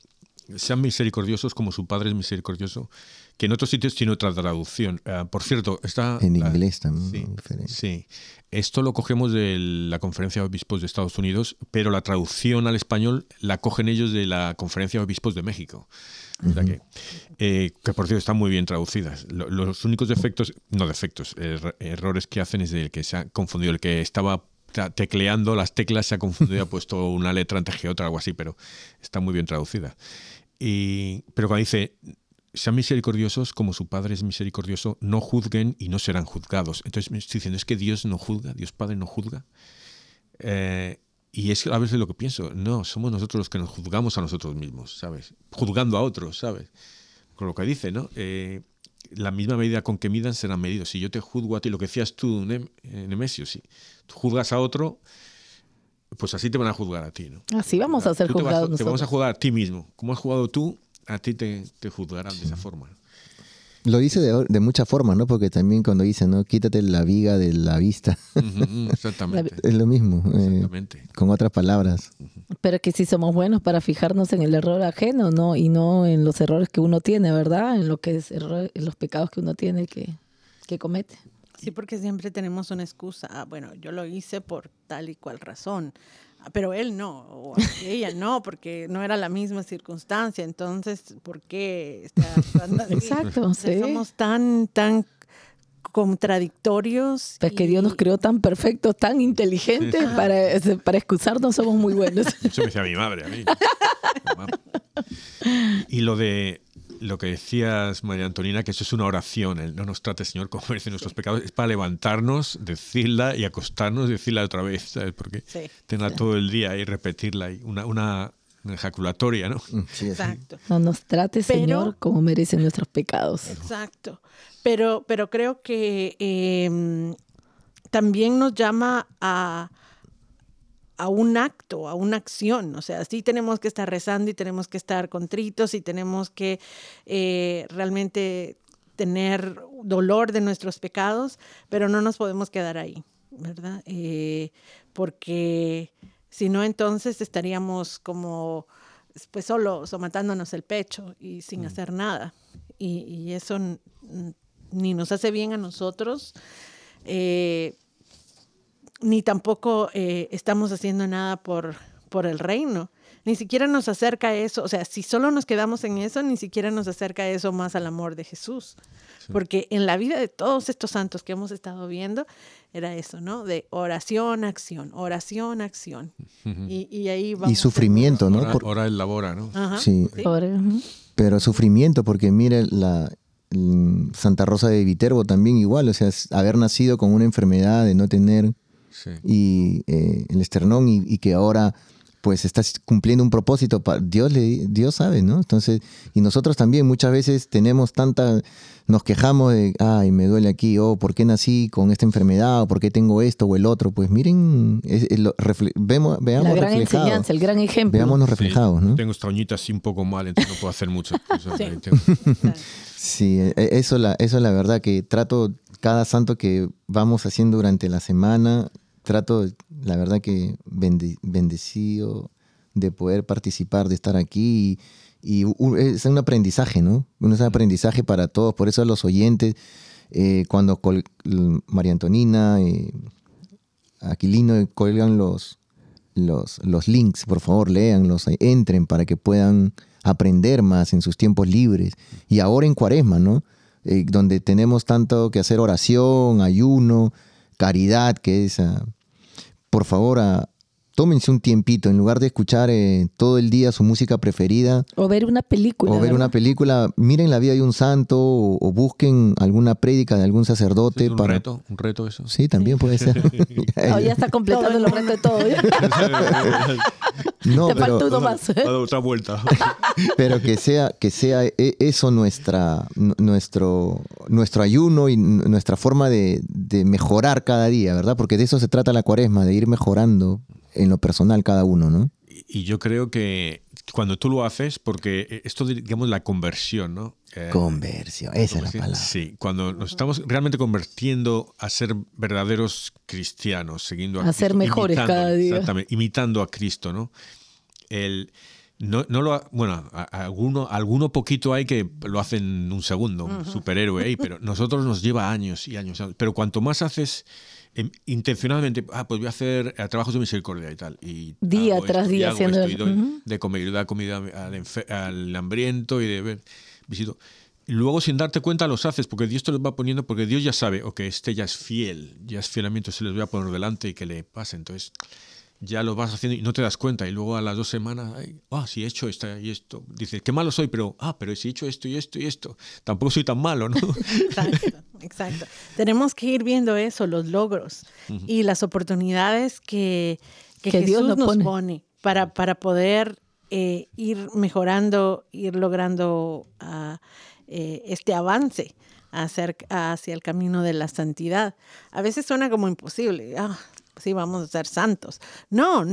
sean misericordiosos como su Padre es misericordioso, que en otros sitios tiene otra traducción. Ah, por cierto, está... En inglés también. Sí, esto lo cogemos de la Conferencia de Obispos de Estados Unidos, pero la traducción al español la cogen ellos de la Conferencia de Obispos de México. Eh, que, por cierto están muy bien traducidas. Los únicos defectos, no defectos, errores que hacen es el que se ha confundido, el que estaba tecleando las teclas se ha confundido y ha puesto una letra antes que otra, algo así, pero está muy bien traducida. Y, pero cuando dice, sean misericordiosos como su Padre es misericordioso, no juzguen y no serán juzgados. Entonces me estoy diciendo, es que Dios no juzga, Dios Padre no juzga. Eh, y es a veces lo que pienso, no, somos nosotros los que nos juzgamos a nosotros mismos, ¿sabes? Juzgando a otros, ¿sabes? Con lo que dice, ¿no? Eh, la misma medida con que midan serán medidos. Si yo te juzgo a ti, lo que decías tú, Nemesio, si tú juzgas a otro, pues así te van a juzgar a ti. ¿no? Así vamos a ser juzgados. Te, vamos a juzgar a ti mismo. Como has jugado tú, a ti te, te juzgarán de esa forma. Lo dice de, de muchas formas, ¿no? Porque también cuando dice, ¿no? Quítate la viga de la vista. [LAUGHS] exactamente. es lo mismo. Eh, exactamente. con otras palabras. Pero que si somos buenos para fijarnos en el error ajeno, ¿no? Y no en los errores que uno tiene, ¿verdad? En lo que es en los pecados que uno tiene que, que comete. Sí, porque siempre tenemos una excusa. Ah, bueno, yo lo hice por tal y cual razón, pero él no, o ella no, porque no era la misma circunstancia. Entonces, ¿por qué Exacto, sí. Somos tan, tan contradictorios. Pues que Dios nos creó tan perfectos, tan inteligentes, para, para excusarnos somos muy buenos. Eso me decía mi madre a mí. [LAUGHS] y lo de lo que decías, María Antonina, que eso es una oración, el no nos trate, Señor, como merecen nuestros pecados, es para levantarnos, decirla y acostarnos, decirla otra vez, ¿sabes? Porque tenerla todo el día y repetirla, y una, una, ejaculatoria, ¿no? Mm, sí, Exacto. No nos trate, Señor, como merecen nuestros pecados. Exacto. Pero, pero creo que em, también nos llama a a un acto, a una acción. O sea, sí tenemos que estar rezando y tenemos que estar contritos y tenemos que eh, realmente tener dolor de nuestros pecados, pero no nos podemos quedar ahí, ¿verdad? Eh, porque si no, entonces estaríamos como, pues solo matándonos el pecho y sin mm. hacer nada. Y, eso ni nos hace bien a nosotros. Eh, ni tampoco eh, estamos haciendo nada por, por el reino. Ni siquiera nos acerca a eso, o sea, si solo nos quedamos en eso, ni siquiera nos acerca a eso más al amor de Jesús. Porque en la vida de todos estos santos que hemos estado viendo, era eso, ¿no? De oración, acción, oración, acción. y, ahí vamos. Y sufrimiento, ¿no? Ora, ora el labora, ¿no? sí. Pero sufrimiento, porque mire, la, Santa Rosa de Viterbo también igual, o sea, haber nacido con una enfermedad, de no tener y eh, el esternón y, que ahora pues estás cumpliendo un propósito, Dios, le, Dios sabe, ¿no? Entonces, y nosotros también muchas veces tenemos tanta, nos quejamos de, ay, me duele aquí, o oh, ¿por qué nací con esta enfermedad? ¿O por qué tengo esto o el otro? Pues miren, vemos, veamos La gran enseñanza, el gran ejemplo. Veámonos reflejados, ¿no? Tengo esta uñita así un poco mal, entonces no puedo hacer mucho. [LAUGHS] [LAUGHS] sí. E, e, eso, la, eso es la verdad que trato cada santo que vamos haciendo durante la semana, trato, la verdad que bendecido de poder participar, de estar aquí y, es un aprendizaje, ¿no? Es un aprendizaje para todos, por eso a los oyentes, eh, cuando María Antonina, eh, Aquilino colgan los, los, los links, por favor, leanlos, entren para que puedan aprender más en sus tiempos libres. Y ahora en cuaresma, ¿no? Eh, donde tenemos tanto que hacer oración, ayuno, caridad, que es, ah, por favor, a, tómense un tiempito, en lugar de escuchar eh, todo el día su música preferida. O ver una película. O ver una película, miren la vida de un santo o, busquen alguna prédica de algún sacerdote. un reto, un reto eso. Sí, también puede ser. [LAUGHS] ya está completando los retos de todo. [LAUGHS] no, Te pero, uno más. otra vuelta. [LAUGHS] pero que sea, que sea e, eso nuestra, nuestro, nuestro ayuno y nuestra forma de, de mejorar cada día, ¿verdad? Porque de eso se trata la cuaresma, de ir mejorando en lo personal cada uno, ¿no? Y yo creo que cuando tú lo haces, porque esto, digamos, la conversión, ¿no? Eh, conversión, esa es la palabra. Sí, cuando nos estamos realmente convirtiendo a ser verdaderos cristianos, siguiendo a, a ser mejores cada día. Exactamente, imitando a Cristo, ¿no? El, no, no lo, bueno, alguno, alguno poquito hay que lo hacen un segundo, un superhéroe ahí, pero nosotros nos lleva años y años. Pero cuanto más haces Em, intencionalmente, ah, pues voy a hacer eh, trabajos de misericordia y tal. Y día tras día haciendo de comer, doy comida al, hambriento y de visito. Y luego sin darte cuenta los haces, porque Dios te los va poniendo, porque Dios ya sabe, o que este ya es fiel, ya es fielamiento, se les voy a poner delante y que le pase. Entonces, ya lo vas haciendo y no te das cuenta. Y luego a las dos semanas, ah, sí he hecho esto y esto. Dices, qué malo soy, pero, ah, pero si he hecho esto y esto y esto, tampoco soy tan malo, ¿no? [LAUGHS] Exacto, exacto. Tenemos que ir viendo eso, los logros y las oportunidades que, que, Dios nos pone, para, para poder eh, ir mejorando, ir logrando ah, eh, este avance hacia, hacia el camino de la santidad. A veces suena como imposible. Ah, sí, vamos a ser santos. No,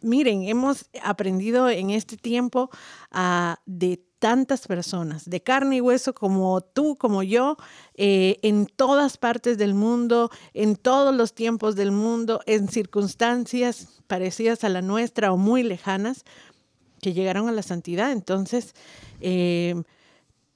miren, hemos aprendido en este tiempo a de tantas personas, de carne y hueso como tú, como yo, eh, en todas partes del mundo, en todos los tiempos del mundo, en circunstancias parecidas a la nuestra o muy lejanas, que llegaron a la santidad. Entonces, eh,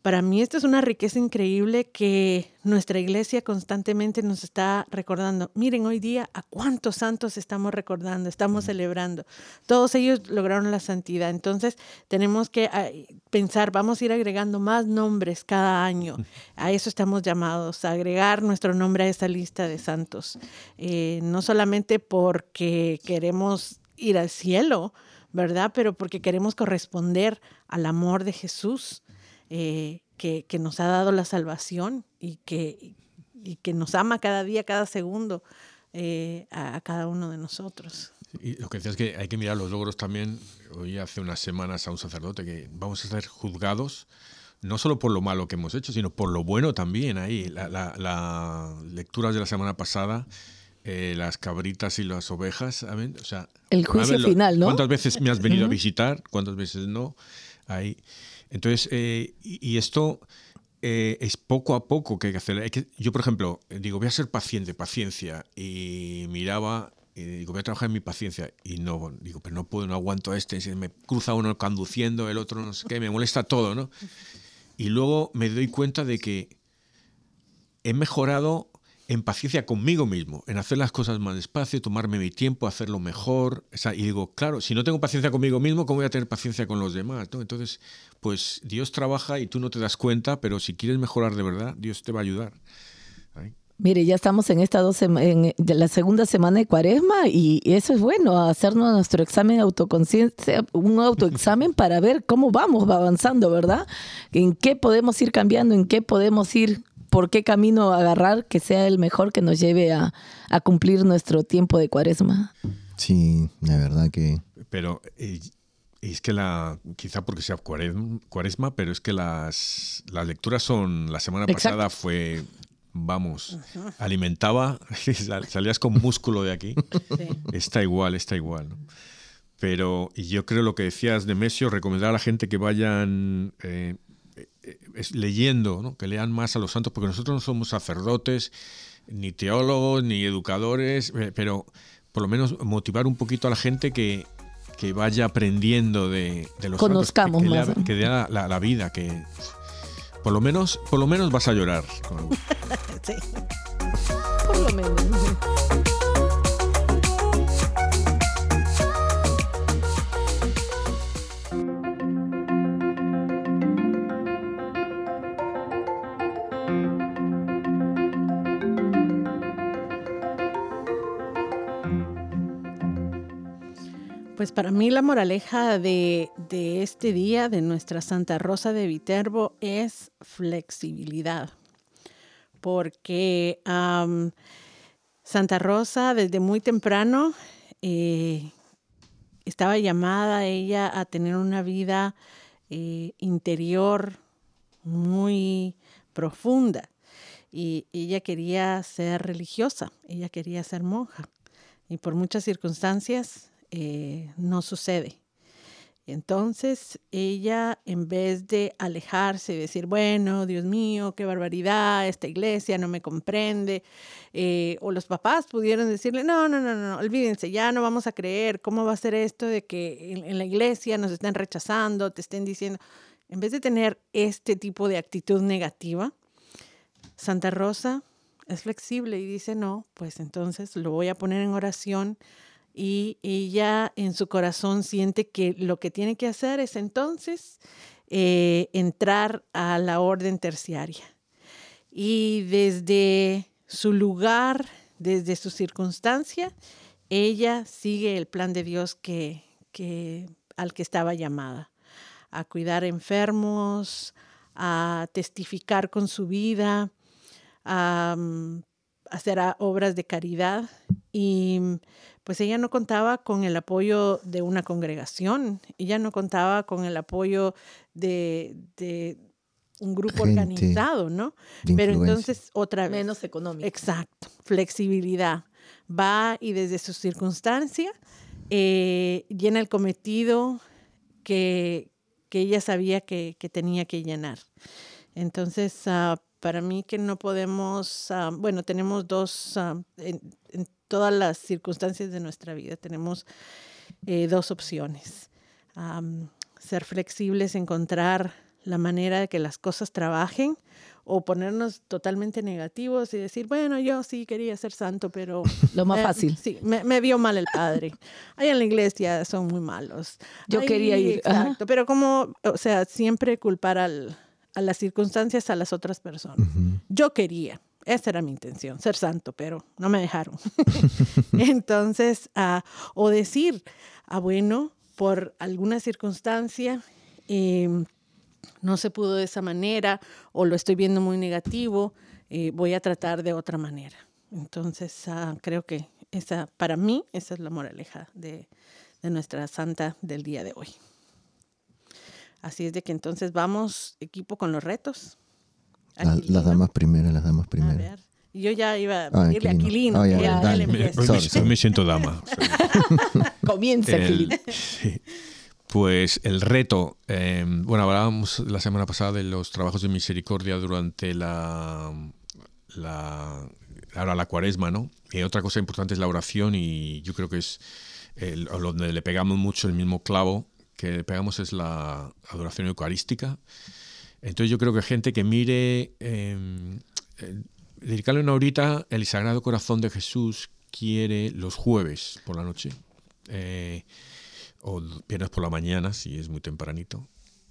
para mí esto es una riqueza increíble que nuestra iglesia constantemente nos está recordando. Miren, hoy día a cuántos santos estamos recordando, estamos celebrando. Todos ellos lograron la santidad. Entonces tenemos que pensar, vamos a ir agregando más nombres cada año. A eso estamos llamados, a agregar nuestro nombre a esa lista de santos. Eh, no solamente porque queremos ir al cielo, ¿verdad? Pero porque queremos corresponder al amor de Jesús. Eh, que, nos ha dado la salvación y que, y que nos ama cada día, cada segundo eh, a, cada uno de nosotros. Y lo que decías es que hay que mirar los logros también. Hoy hace unas semanas a un sacerdote que vamos a ser juzgados no solo por lo malo que hemos hecho, sino por lo bueno también. Ahí, las la, lecturas de la semana pasada, eh, las cabritas y las ovejas, o sea, el juicio final, ¿no? ¿Cuántas veces me has venido a visitar? ¿Cuántas veces no? Ahí. Entonces, eh, y, esto eh, es poco a poco que hay que hacer. yo, por ejemplo, digo, voy a ser paciente, paciencia, y miraba, y digo, voy a trabajar en mi paciencia, y no, digo, pero no puedo, no aguanto a este, me cruza uno conduciendo, el otro no sé qué, me molesta todo, ¿no? Y luego me doy cuenta de que he mejorado en paciencia conmigo mismo, en hacer las cosas más despacio, tomarme mi tiempo, hacerlo mejor. y digo, claro, si no tengo paciencia conmigo mismo, ¿cómo voy a tener paciencia con los demás? Entonces, pues Dios trabaja y tú no te das cuenta, pero si quieres mejorar de verdad, Dios te va a ayudar. Mire, ya estamos en esta dos en la segunda semana de Cuaresma y eso es bueno, hacernos nuestro examen de autoconciencia, un autoexamen para ver cómo vamos avanzando, ¿verdad? En qué podemos ir cambiando, en qué podemos ir por qué camino agarrar que sea el mejor que nos lleve a, cumplir nuestro tiempo de cuaresma. Sí, la verdad que... Pero eh, es que la, quizá porque sea cuaresma, pero es que las, las lecturas son, la semana pasada fue, vamos, alimentaba, [LAUGHS] salías con músculo de aquí. Está igual, está igual. Pero y yo creo lo que decías de Mesio, recomendar a la gente que vayan eh, es leyendo, que lean más a los santos, porque nosotros no somos sacerdotes, ni teólogos, ni educadores, eh, pero por lo menos motivar un poquito a la gente que, que vaya aprendiendo de, los Conozcamos santos, que, más. que dé la, la, vida, que por lo menos, por lo menos vas a llorar. [LAUGHS] sí. Por lo menos. Pues para mí la moraleja de, este día de nuestra Santa Rosa de Viterbo es flexibilidad, porque Santa Rosa desde muy temprano eh, estaba llamada ella a tener una vida eh, interior muy profunda. Y ella quería ser religiosa, ella quería ser monja. Y por muchas circunstancias eh, no sucede. Entonces ella, en vez de alejarse y decir, bueno, Dios mío, qué barbaridad, esta iglesia no me comprende, eh, o los papás pudieron decirle, no, no, no, no, olvídense, ya no vamos a creer, ¿cómo va a ser esto de que en, en la iglesia nos estén rechazando, te estén diciendo, en vez de tener este tipo de actitud negativa, Santa Rosa es flexible y dice, no, pues entonces lo voy a poner en oración y ella en su corazón siente que lo que tiene que hacer es entonces eh, entrar a la orden terciaria. Y desde su lugar, desde su circunstancia, ella sigue el plan de Dios que, al que estaba llamada, a cuidar enfermos, a testificar con su vida, a, mm, hacer obras de caridad y pues ella no contaba con el apoyo de una congregación, ella no contaba con el apoyo de, un grupo organizado, ¿no? Pero entonces otra vez. Menos económico. Exacto, flexibilidad. Va y desde su circunstancia eh, llena el cometido que, ella sabía que, tenía que llenar. Entonces, ah, para mí que no podemos, ah, bueno, tenemos dos, ah, en, todas las circunstancias de nuestra vida, tenemos eh, dos opciones. ser flexibles, encontrar la manera de que las cosas trabajen o ponernos totalmente negativos y decir, bueno, yo sí quería ser santo, pero... [LAUGHS] Lo más fácil. Sí, me, vio mal el padre. Ahí en la iglesia son muy malos. Yo quería ir. Exacto, pero como, o sea, siempre culpar al, a las circunstancias a las otras personas. Yo quería, esa era mi intención, ser santo, pero no me dejaron. [LAUGHS] Entonces, uh, o decir, ah, bueno, por alguna circunstancia, eh, no se pudo de esa manera o lo estoy viendo muy negativo, eh, voy a tratar de otra manera. Entonces, ah, creo que esa, para mí, esa es la moraleja de, de nuestra santa del día de hoy. Así es de que entonces vamos equipo con los retos. Las damas primero, las damas primero. Yo ya iba a pedirle a Aquilino. me, siento dama. [LAUGHS] [LAUGHS] Comienza, Aquilino. Pues el reto, eh, bueno, hablábamos la semana pasada de los trabajos de misericordia durante la, la ahora la cuaresma, ¿no? Y otra cosa importante es la oración y yo creo que es el, donde le pegamos mucho el mismo clavo que le pegamos es la adoración eucarística. Entonces yo creo que gente que mire, em, eh, dedicarle una horita, el Sagrado Corazón de Jesús quiere los jueves por la noche. Eh, o viernes por la mañana, si es muy tempranito.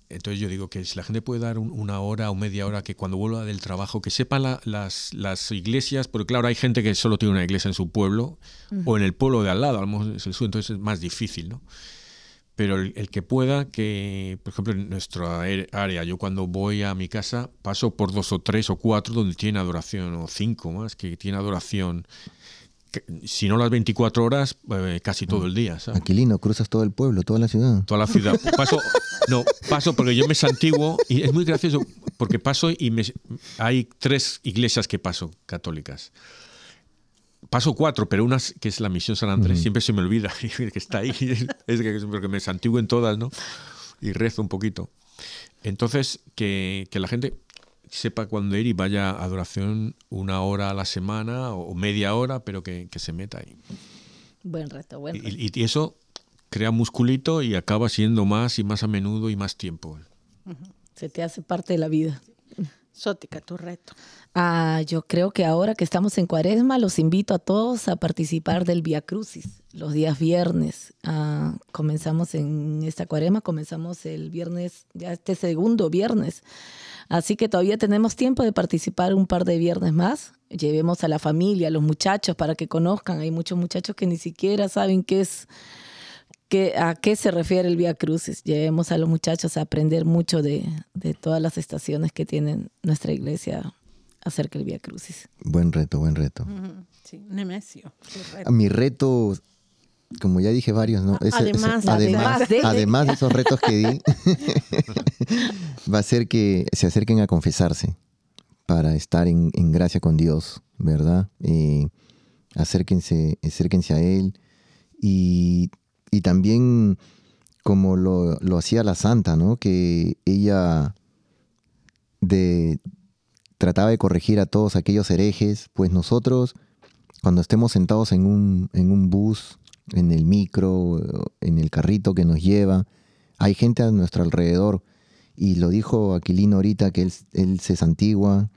Entonces yo digo que si la gente puede dar una hora o media hora que cuando vuelva del trabajo, que sepa las, las iglesias, porque claro, hay gente que solo tiene una iglesia en su pueblo o en el pueblo de al lado, a lo mejor es el sur, entonces es más difícil, ¿no? Pero el, que pueda, que por ejemplo en nuestra área, yo cuando voy a mi casa paso por dos o tres o cuatro donde tiene adoración, o cinco más, que tiene adoración si no las 24 horas, eh, casi todo el día. ¿sabes? Aquilino, cruzas todo el pueblo, toda la ciudad. Toda la ciudad. Paso, no, paso porque yo me santiguo y es muy gracioso porque paso y me, hay tres iglesias que paso católicas. Paso cuatro, pero una que es la Misión San Andrés, siempre se me olvida [LAUGHS] que está ahí. Es que, porque me santiguo en todas, ¿no? Y rezo un poquito. Entonces, que, que la gente sepa cuándo ir y vaya a adoración una hora a la semana o media hora, pero que, se meta ahí. Buen reto, buen reto. Y, eso crea musculito y acaba siendo más y más a menudo y más tiempo. Se te hace parte de la vida. Sótica, tu reto. Ah, yo creo que ahora que estamos en Cuaresma, los invito a todos a participar del Via Crucis los días viernes. Ah, comenzamos en esta Cuaresma, comenzamos el viernes, ya este segundo viernes. Así que todavía tenemos tiempo de participar un par de viernes más. Llevemos a la familia, a los muchachos para que conozcan. Hay muchos muchachos que ni siquiera saben qué es, qué, a qué se refiere el Via Crucis. Llevemos a los muchachos a aprender mucho de, todas las estaciones que tiene nuestra iglesia acerca del Via Crucis. Buen reto, buen reto. Sí, Nemesio. Mi reto como ya dije varios, ¿no? además, además, de... esos retos que di, [LAUGHS] va a ser que se acerquen a confesarse para estar en, gracia con Dios, ¿verdad? Eh, acérquense, acérquense a Él y, también como lo, hacía la santa, ¿no? Que ella trataba de corregir a todos aquellos herejes, pues nosotros cuando estemos sentados en un, en un bus en el micro, en el carrito que nos lleva. Hay gente a nuestro alrededor. Y lo dijo Aquilino ahorita, que él, se santigua.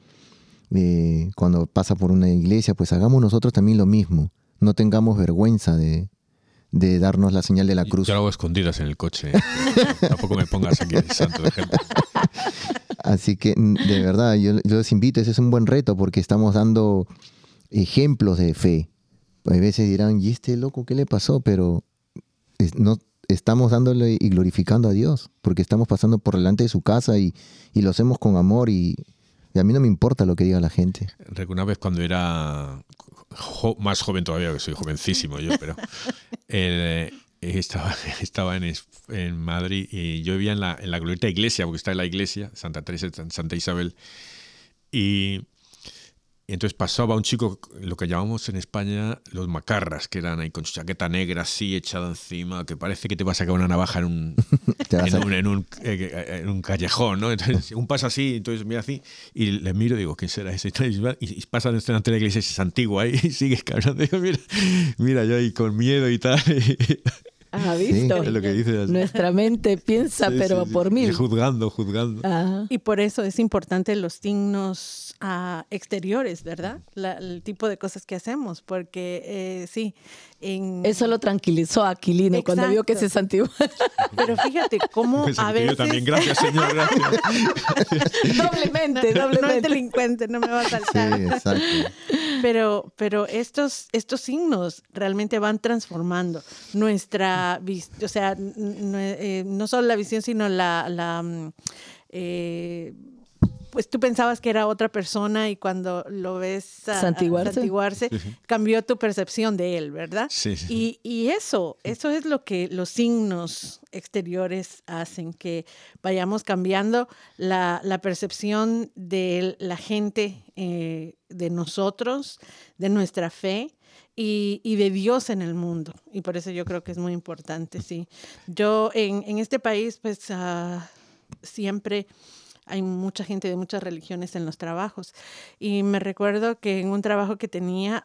Eh, cuando pasa por una iglesia, pues hagamos nosotros también lo mismo. No tengamos vergüenza de, darnos la señal de la cruz. Yo lo hago escondidas en el coche. [LAUGHS] Tampoco me pongas aquí santo de gente. Así que, de verdad, yo, yo les invito, ese es un buen reto porque estamos dando ejemplos de fe a veces dirán, ¿y este loco qué le pasó? Pero no, estamos dándole y glorificando a Dios, porque estamos pasando por delante de su casa y, lo hacemos con amor y, a mí no me importa lo que diga la gente. Recuerdo una vez cuando era más joven todavía, que soy jovencísimo yo, pero [LAUGHS] eh, estaba, [LAUGHS] estaba en, en, Madrid y yo vivía en la, en la glorieta iglesia, porque está en la iglesia, Santa Teresa, Santa Isabel, y Y entonces pasaba un chico, lo que llamamos en España los macarras, que eran ahí con su chaqueta negra así echada encima, que parece que te va a sacar una navaja en un, [LAUGHS] en, un, eh, en, un, callejón, ¿no? Entonces, un pasa así, entonces mira así, y le miro y digo, ¿quién será ese? Y pasa delante de la iglesia, es antiguo ahí, [LAUGHS] y sigue cabrón. mira, mira, yo ahí con miedo y tal. [LAUGHS] Ah, visto. lo que dice. Nuestra mente piensa, pero por mí. juzgando, juzgando. Y por eso es importante los signos ah, exteriores, ¿verdad? el tipo de cosas que hacemos, porque eh, sí. Eso lo tranquilizó a Aquilino cuando vio que se santió. [LAUGHS] Pero fíjate cómo a veces. también, gracias, señor, gracias. doblemente, [LAUGHS] doblemente. No es delincuente, no me va a saltar. Sí, exacto. Pero, pero estos, estos signos realmente van transformando nuestra visión, o sea, eh, no, solo la visión, sino la, la mm, eh, pues tú pensabas que era otra persona y cuando lo ves santiguarse, cambió tu percepción de él, ¿verdad? Sí, Y, y, eso, eso es lo que los signos exteriores hacen, que vayamos cambiando la, la percepción de la gente, eh, de nosotros, de nuestra fe. Y, y, de Dios en el mundo. Y por eso yo creo que es muy importante, sí. Yo en, en este país, pues uh, siempre hay mucha gente de muchas religiones en los trabajos. Y me recuerdo que en un trabajo que tenía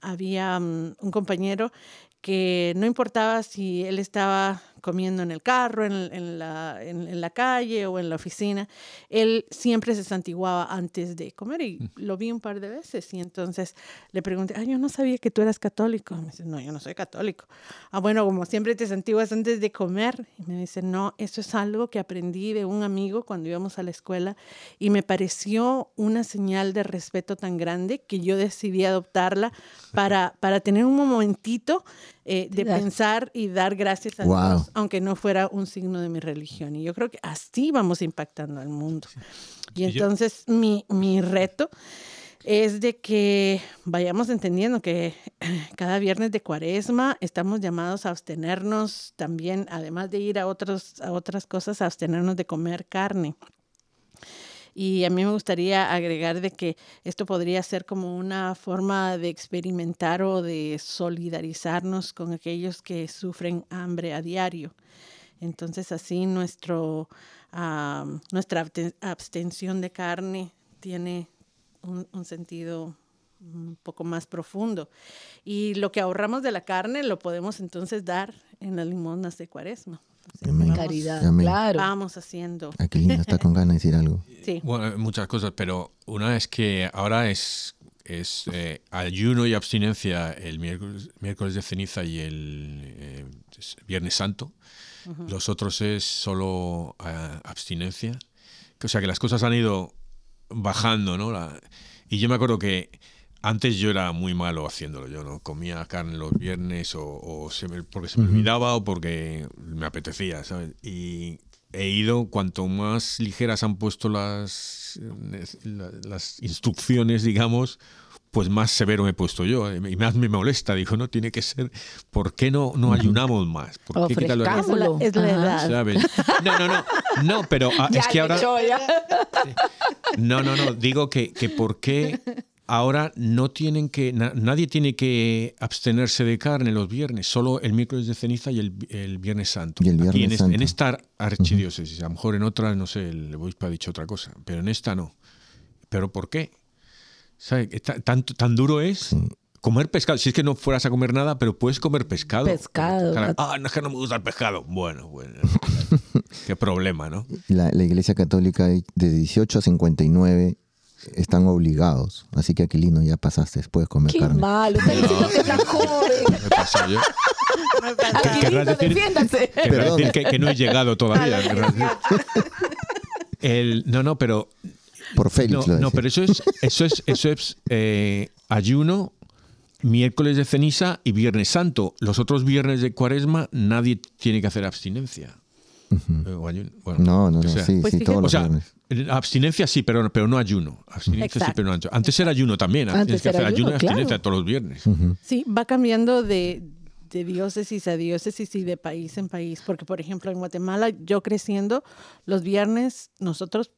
había un compañero que no importaba si él estaba comiendo en el carro, en, la, en, la, calle o en la oficina, él siempre se santiguaba antes de comer y lo vi un par de veces y entonces le pregunté, ay, yo no sabía que tú eras católico. Me dice, no, yo no soy católico. Ah, bueno, como siempre te santiguas antes de comer. Y me dice, no, eso es algo que aprendí de un amigo cuando íbamos a la escuela y me pareció una señal de respeto tan grande que yo decidí adoptarla para, para tener un momentito eh, de pensar y dar gracias a Dios, aunque no fuera un signo de mi religión. Y yo creo que así vamos impactando al mundo. Y entonces mi, mi reto es de que vayamos entendiendo que [CLEARS THROAT] cada viernes de cuaresma estamos llamados a abstenernos también, además de ir a, otros, a otras cosas, a abstenernos de comer carne. Y a mí me gustaría agregar de que esto podría ser como una forma de experimentar o de solidarizarnos con aquellos que sufren hambre a diario. Entonces así nuestro, nuestra abstención de carne tiene un, un sentido un poco más profundo. Y lo que ahorramos de la carne lo podemos entonces dar en las limonas de cuaresma. Caridad, claro. Vamos haciendo. Aquilina está con ganas de decir algo. [LAUGHS] Sí. Bueno, muchas cosas, pero una es que ahora es, es eh, ayuno y abstinencia el miércoles, miércoles de ceniza y el eh, Viernes Santo. Los otros es solo eh, abstinencia. O sea que las cosas han ido bajando, ¿no? y yo me acuerdo que antes yo era muy malo haciéndolo. Yo no comía carne los viernes o, porque se me olvidaba o porque me apetecía, ¿sabes? Y he ido, cuanto más ligeras han puesto las, las instrucciones, digamos, pues más severo me he puesto yo eh, y más me molesta. Dijo, no, tiene que ser, ¿por qué no, no ayunamos más? ¿Por qué Es la edad. ¿Sabes? No, no, no, no, pero ah, [LAUGHS] es que ahora... [LAUGHS] No, no, no, digo que, que por qué ahora no tienen que, nadie tiene que abstenerse de carne los viernes, solo el miércoles de ceniza y el, viernes santo. Y el viernes en, esta archidiócesis, a lo mejor en otra, no sé, el obispo ha dicho otra cosa, pero en esta no. ¿Pero por qué? ¿Sabe? ¿Tan, tan duro es? Comer pescado, si es que no fueras a comer nada, pero puedes comer pescado. Pescado. Ah, no es que no me gusta el pescado. Bueno, bueno. [LAUGHS] Qué problema, ¿no? La, la Iglesia Católica de 18 a 59 están obligados. Así que Aquilino, ya pasaste, puedes comer Qué carne. malo, está diciendo que está joven. Me pasó yo. Aquilino, defiéndase. decir que, que, no he llegado todavía. El, no, no, pero... Por Félix no, no, pero eso es, eso es, eso es eh, ayuno, miércoles de ceniza y viernes santo. Los otros viernes de cuaresma nadie tiene que hacer abstinencia. No, no, no, sí, pues sí, todos los viernes. Abstinencia sí, pero, pero no ayuno. Abstinencia sí, pero no ayuno. Antes era ayuno también. Antes que hacer ayuno, y abstinencia todos los viernes. Sí, va cambiando de, de diócesis a diócesis y de país en país. Porque, por ejemplo, en Guatemala, yo creciendo, los viernes nosotros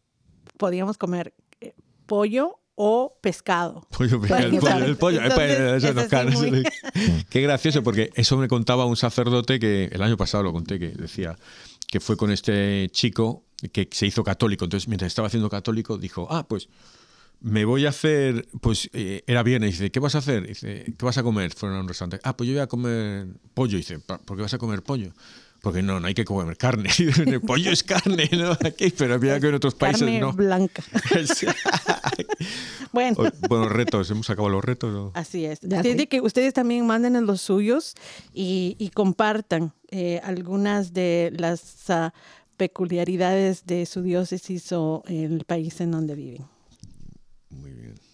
podíamos comer eh, pollo o pescado. Pollo, el pollo, el pollo. [LAUGHS] Qué gracioso, porque eso me contaba un sacerdote que el año pasado lo conté, que decía que fue con este chico que se hizo católico. Entonces, mientras estaba haciendo católico, dijo, ah, pues me voy a hacer, pues eh, era viernes, dice, ¿qué vas a hacer? Dice, ¿qué vas a comer? Fueron a un restaurante. Ah, pues yo voy a comer pollo. Dice, ¿por qué vas a comer pollo? Porque no, no hay que comer carne. [LAUGHS] El pollo es carne, ¿no? Aquí, pero había que en otros países carne no. blanca. [LAUGHS] [LAUGHS] bueno. Bueno, retos, hemos acabado los retos. Así es. Así que ustedes también manden en los suyos y, compartan eh, algunas de las ah, peculiaridades de su diócesis o el país en donde viven. Muy bien.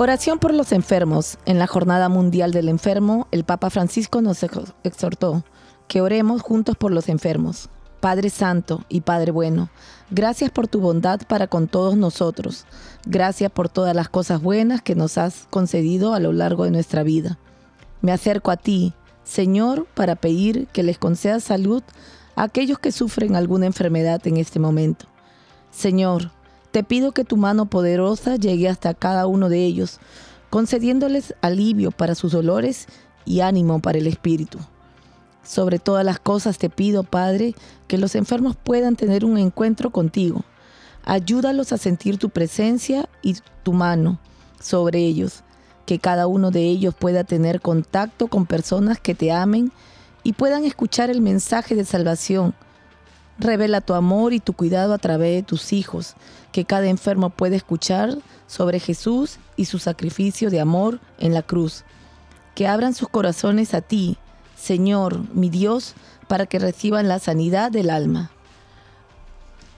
Oración por los enfermos. En la Jornada Mundial del Enfermo, el Papa Francisco nos exhortó que oremos juntos por los enfermos. Padre Santo y Padre Bueno, gracias por tu bondad para con todos nosotros. Gracias por todas las cosas buenas que nos has concedido a lo largo de nuestra vida. Me acerco a ti, Señor, para pedir que les concedas salud a aquellos que sufren alguna enfermedad en este momento. Señor, te pido que tu mano poderosa llegue hasta cada uno de ellos, concediéndoles alivio para sus dolores y ánimo para el espíritu. Sobre todas las cosas te pido, Padre, que los enfermos puedan tener un encuentro contigo. Ayúdalos a sentir tu presencia y tu mano sobre ellos, que cada uno de ellos pueda tener contacto con personas que te amen y puedan escuchar el mensaje de salvación Revela tu amor y tu cuidado a través de tus hijos, que cada enfermo pueda escuchar sobre Jesús y su sacrificio de amor en la cruz. Que abran sus corazones a ti, Señor, mi Dios, para que reciban la sanidad del alma.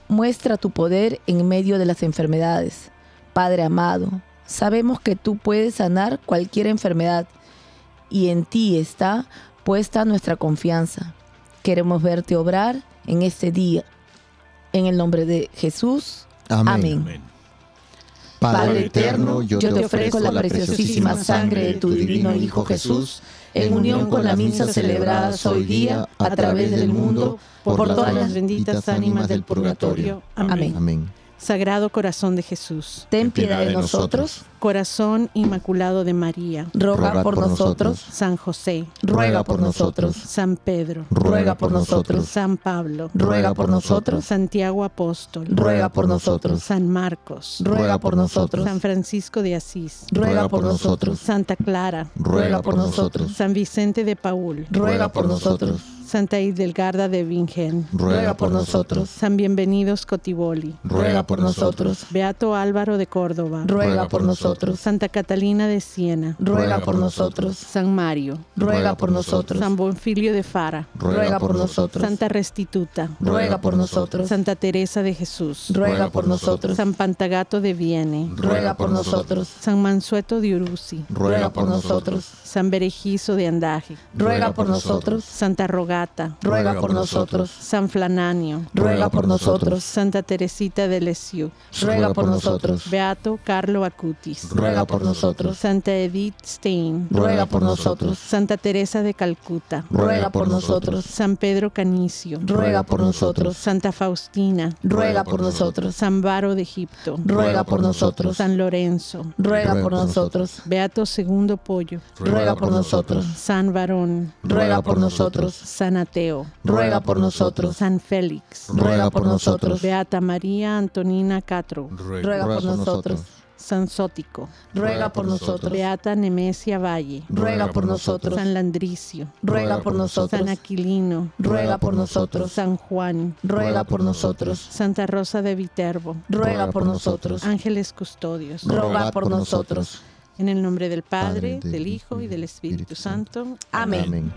Muestra tu poder en medio de las enfermedades. Padre amado, sabemos que tú puedes sanar cualquier enfermedad y en ti está puesta nuestra confianza. Queremos verte obrar en este día. En el nombre de Jesús. Amén. Padre eterno, yo te ofrezco la preciosísima sangre de tu divino Hijo Jesús, en unión con la misa celebrada hoy día a través del mundo, por todas las benditas ánimas del purgatorio. Amén. Amén. Sagrado Corazón de Jesús, ten piedad de nosotros. Corazón Inmaculado de María, ruega por nosotros. San José, ruega por nosotros. San Pedro, ruega por nosotros. San Pablo, ruega por nosotros. Santiago Apóstol, ruega por nosotros. San Marcos, ruega por nosotros. San Francisco de Asís, ruega por nosotros. Santa Clara, ruega por nosotros. San Vicente de Paul, ruega por nosotros. Santa Hildegarda de Bingen, ruega por nosotros. San Bienvenidos Cotiboli, ruega por nosotros. Beato Álvaro de Córdoba, ruega por nosotros. Santa Catalina de Siena, ruega por nosotros. San Mario, ruega por nosotros. San Bonfilio de Fara, ruega por nosotros. Santa Restituta, ruega por nosotros. Santa Teresa de Jesús, ruega por nosotros. San Pantagato de Viene, ruega por nosotros. San Mansueto de Uruzi, ruega por nosotros. San Berejizo de Andaje, ruega por nosotros. Santa Ruega por nosotros. San Flananio, ruega por nosotros. Santa Teresita de Lesieux, ruega por nosotros. Beato Carlo Acutis, ruega por nosotros. Santa Edith Stein, ruega por nosotros. Santa Teresa de Calcuta, ruega por nosotros. San Pedro Canicio, ruega por nosotros. Santa Faustina, ruega por nosotros. San Varo de Egipto, ruega por nosotros. San Lorenzo, ruega por nosotros. Beato Segundo Pollo, ruega por nosotros. San Varón, ruega por nosotros. San Ateo, ruega por nosotros. San Félix, ruega por nosotros. Beata María Antonina Catro, ruega por nosotros. San Sótico, ruega por nosotros. Beata Nemesia Valle, ruega por nosotros. San Landricio, ruega por nosotros. San Aquilino, ruega por nosotros. San Juan, ruega por nosotros. Santa Rosa de Viterbo, ruega por nosotros. Ángeles Custodios, ruega por nosotros. En el nombre del Padre, del Hijo y del Espíritu Santo. Amén.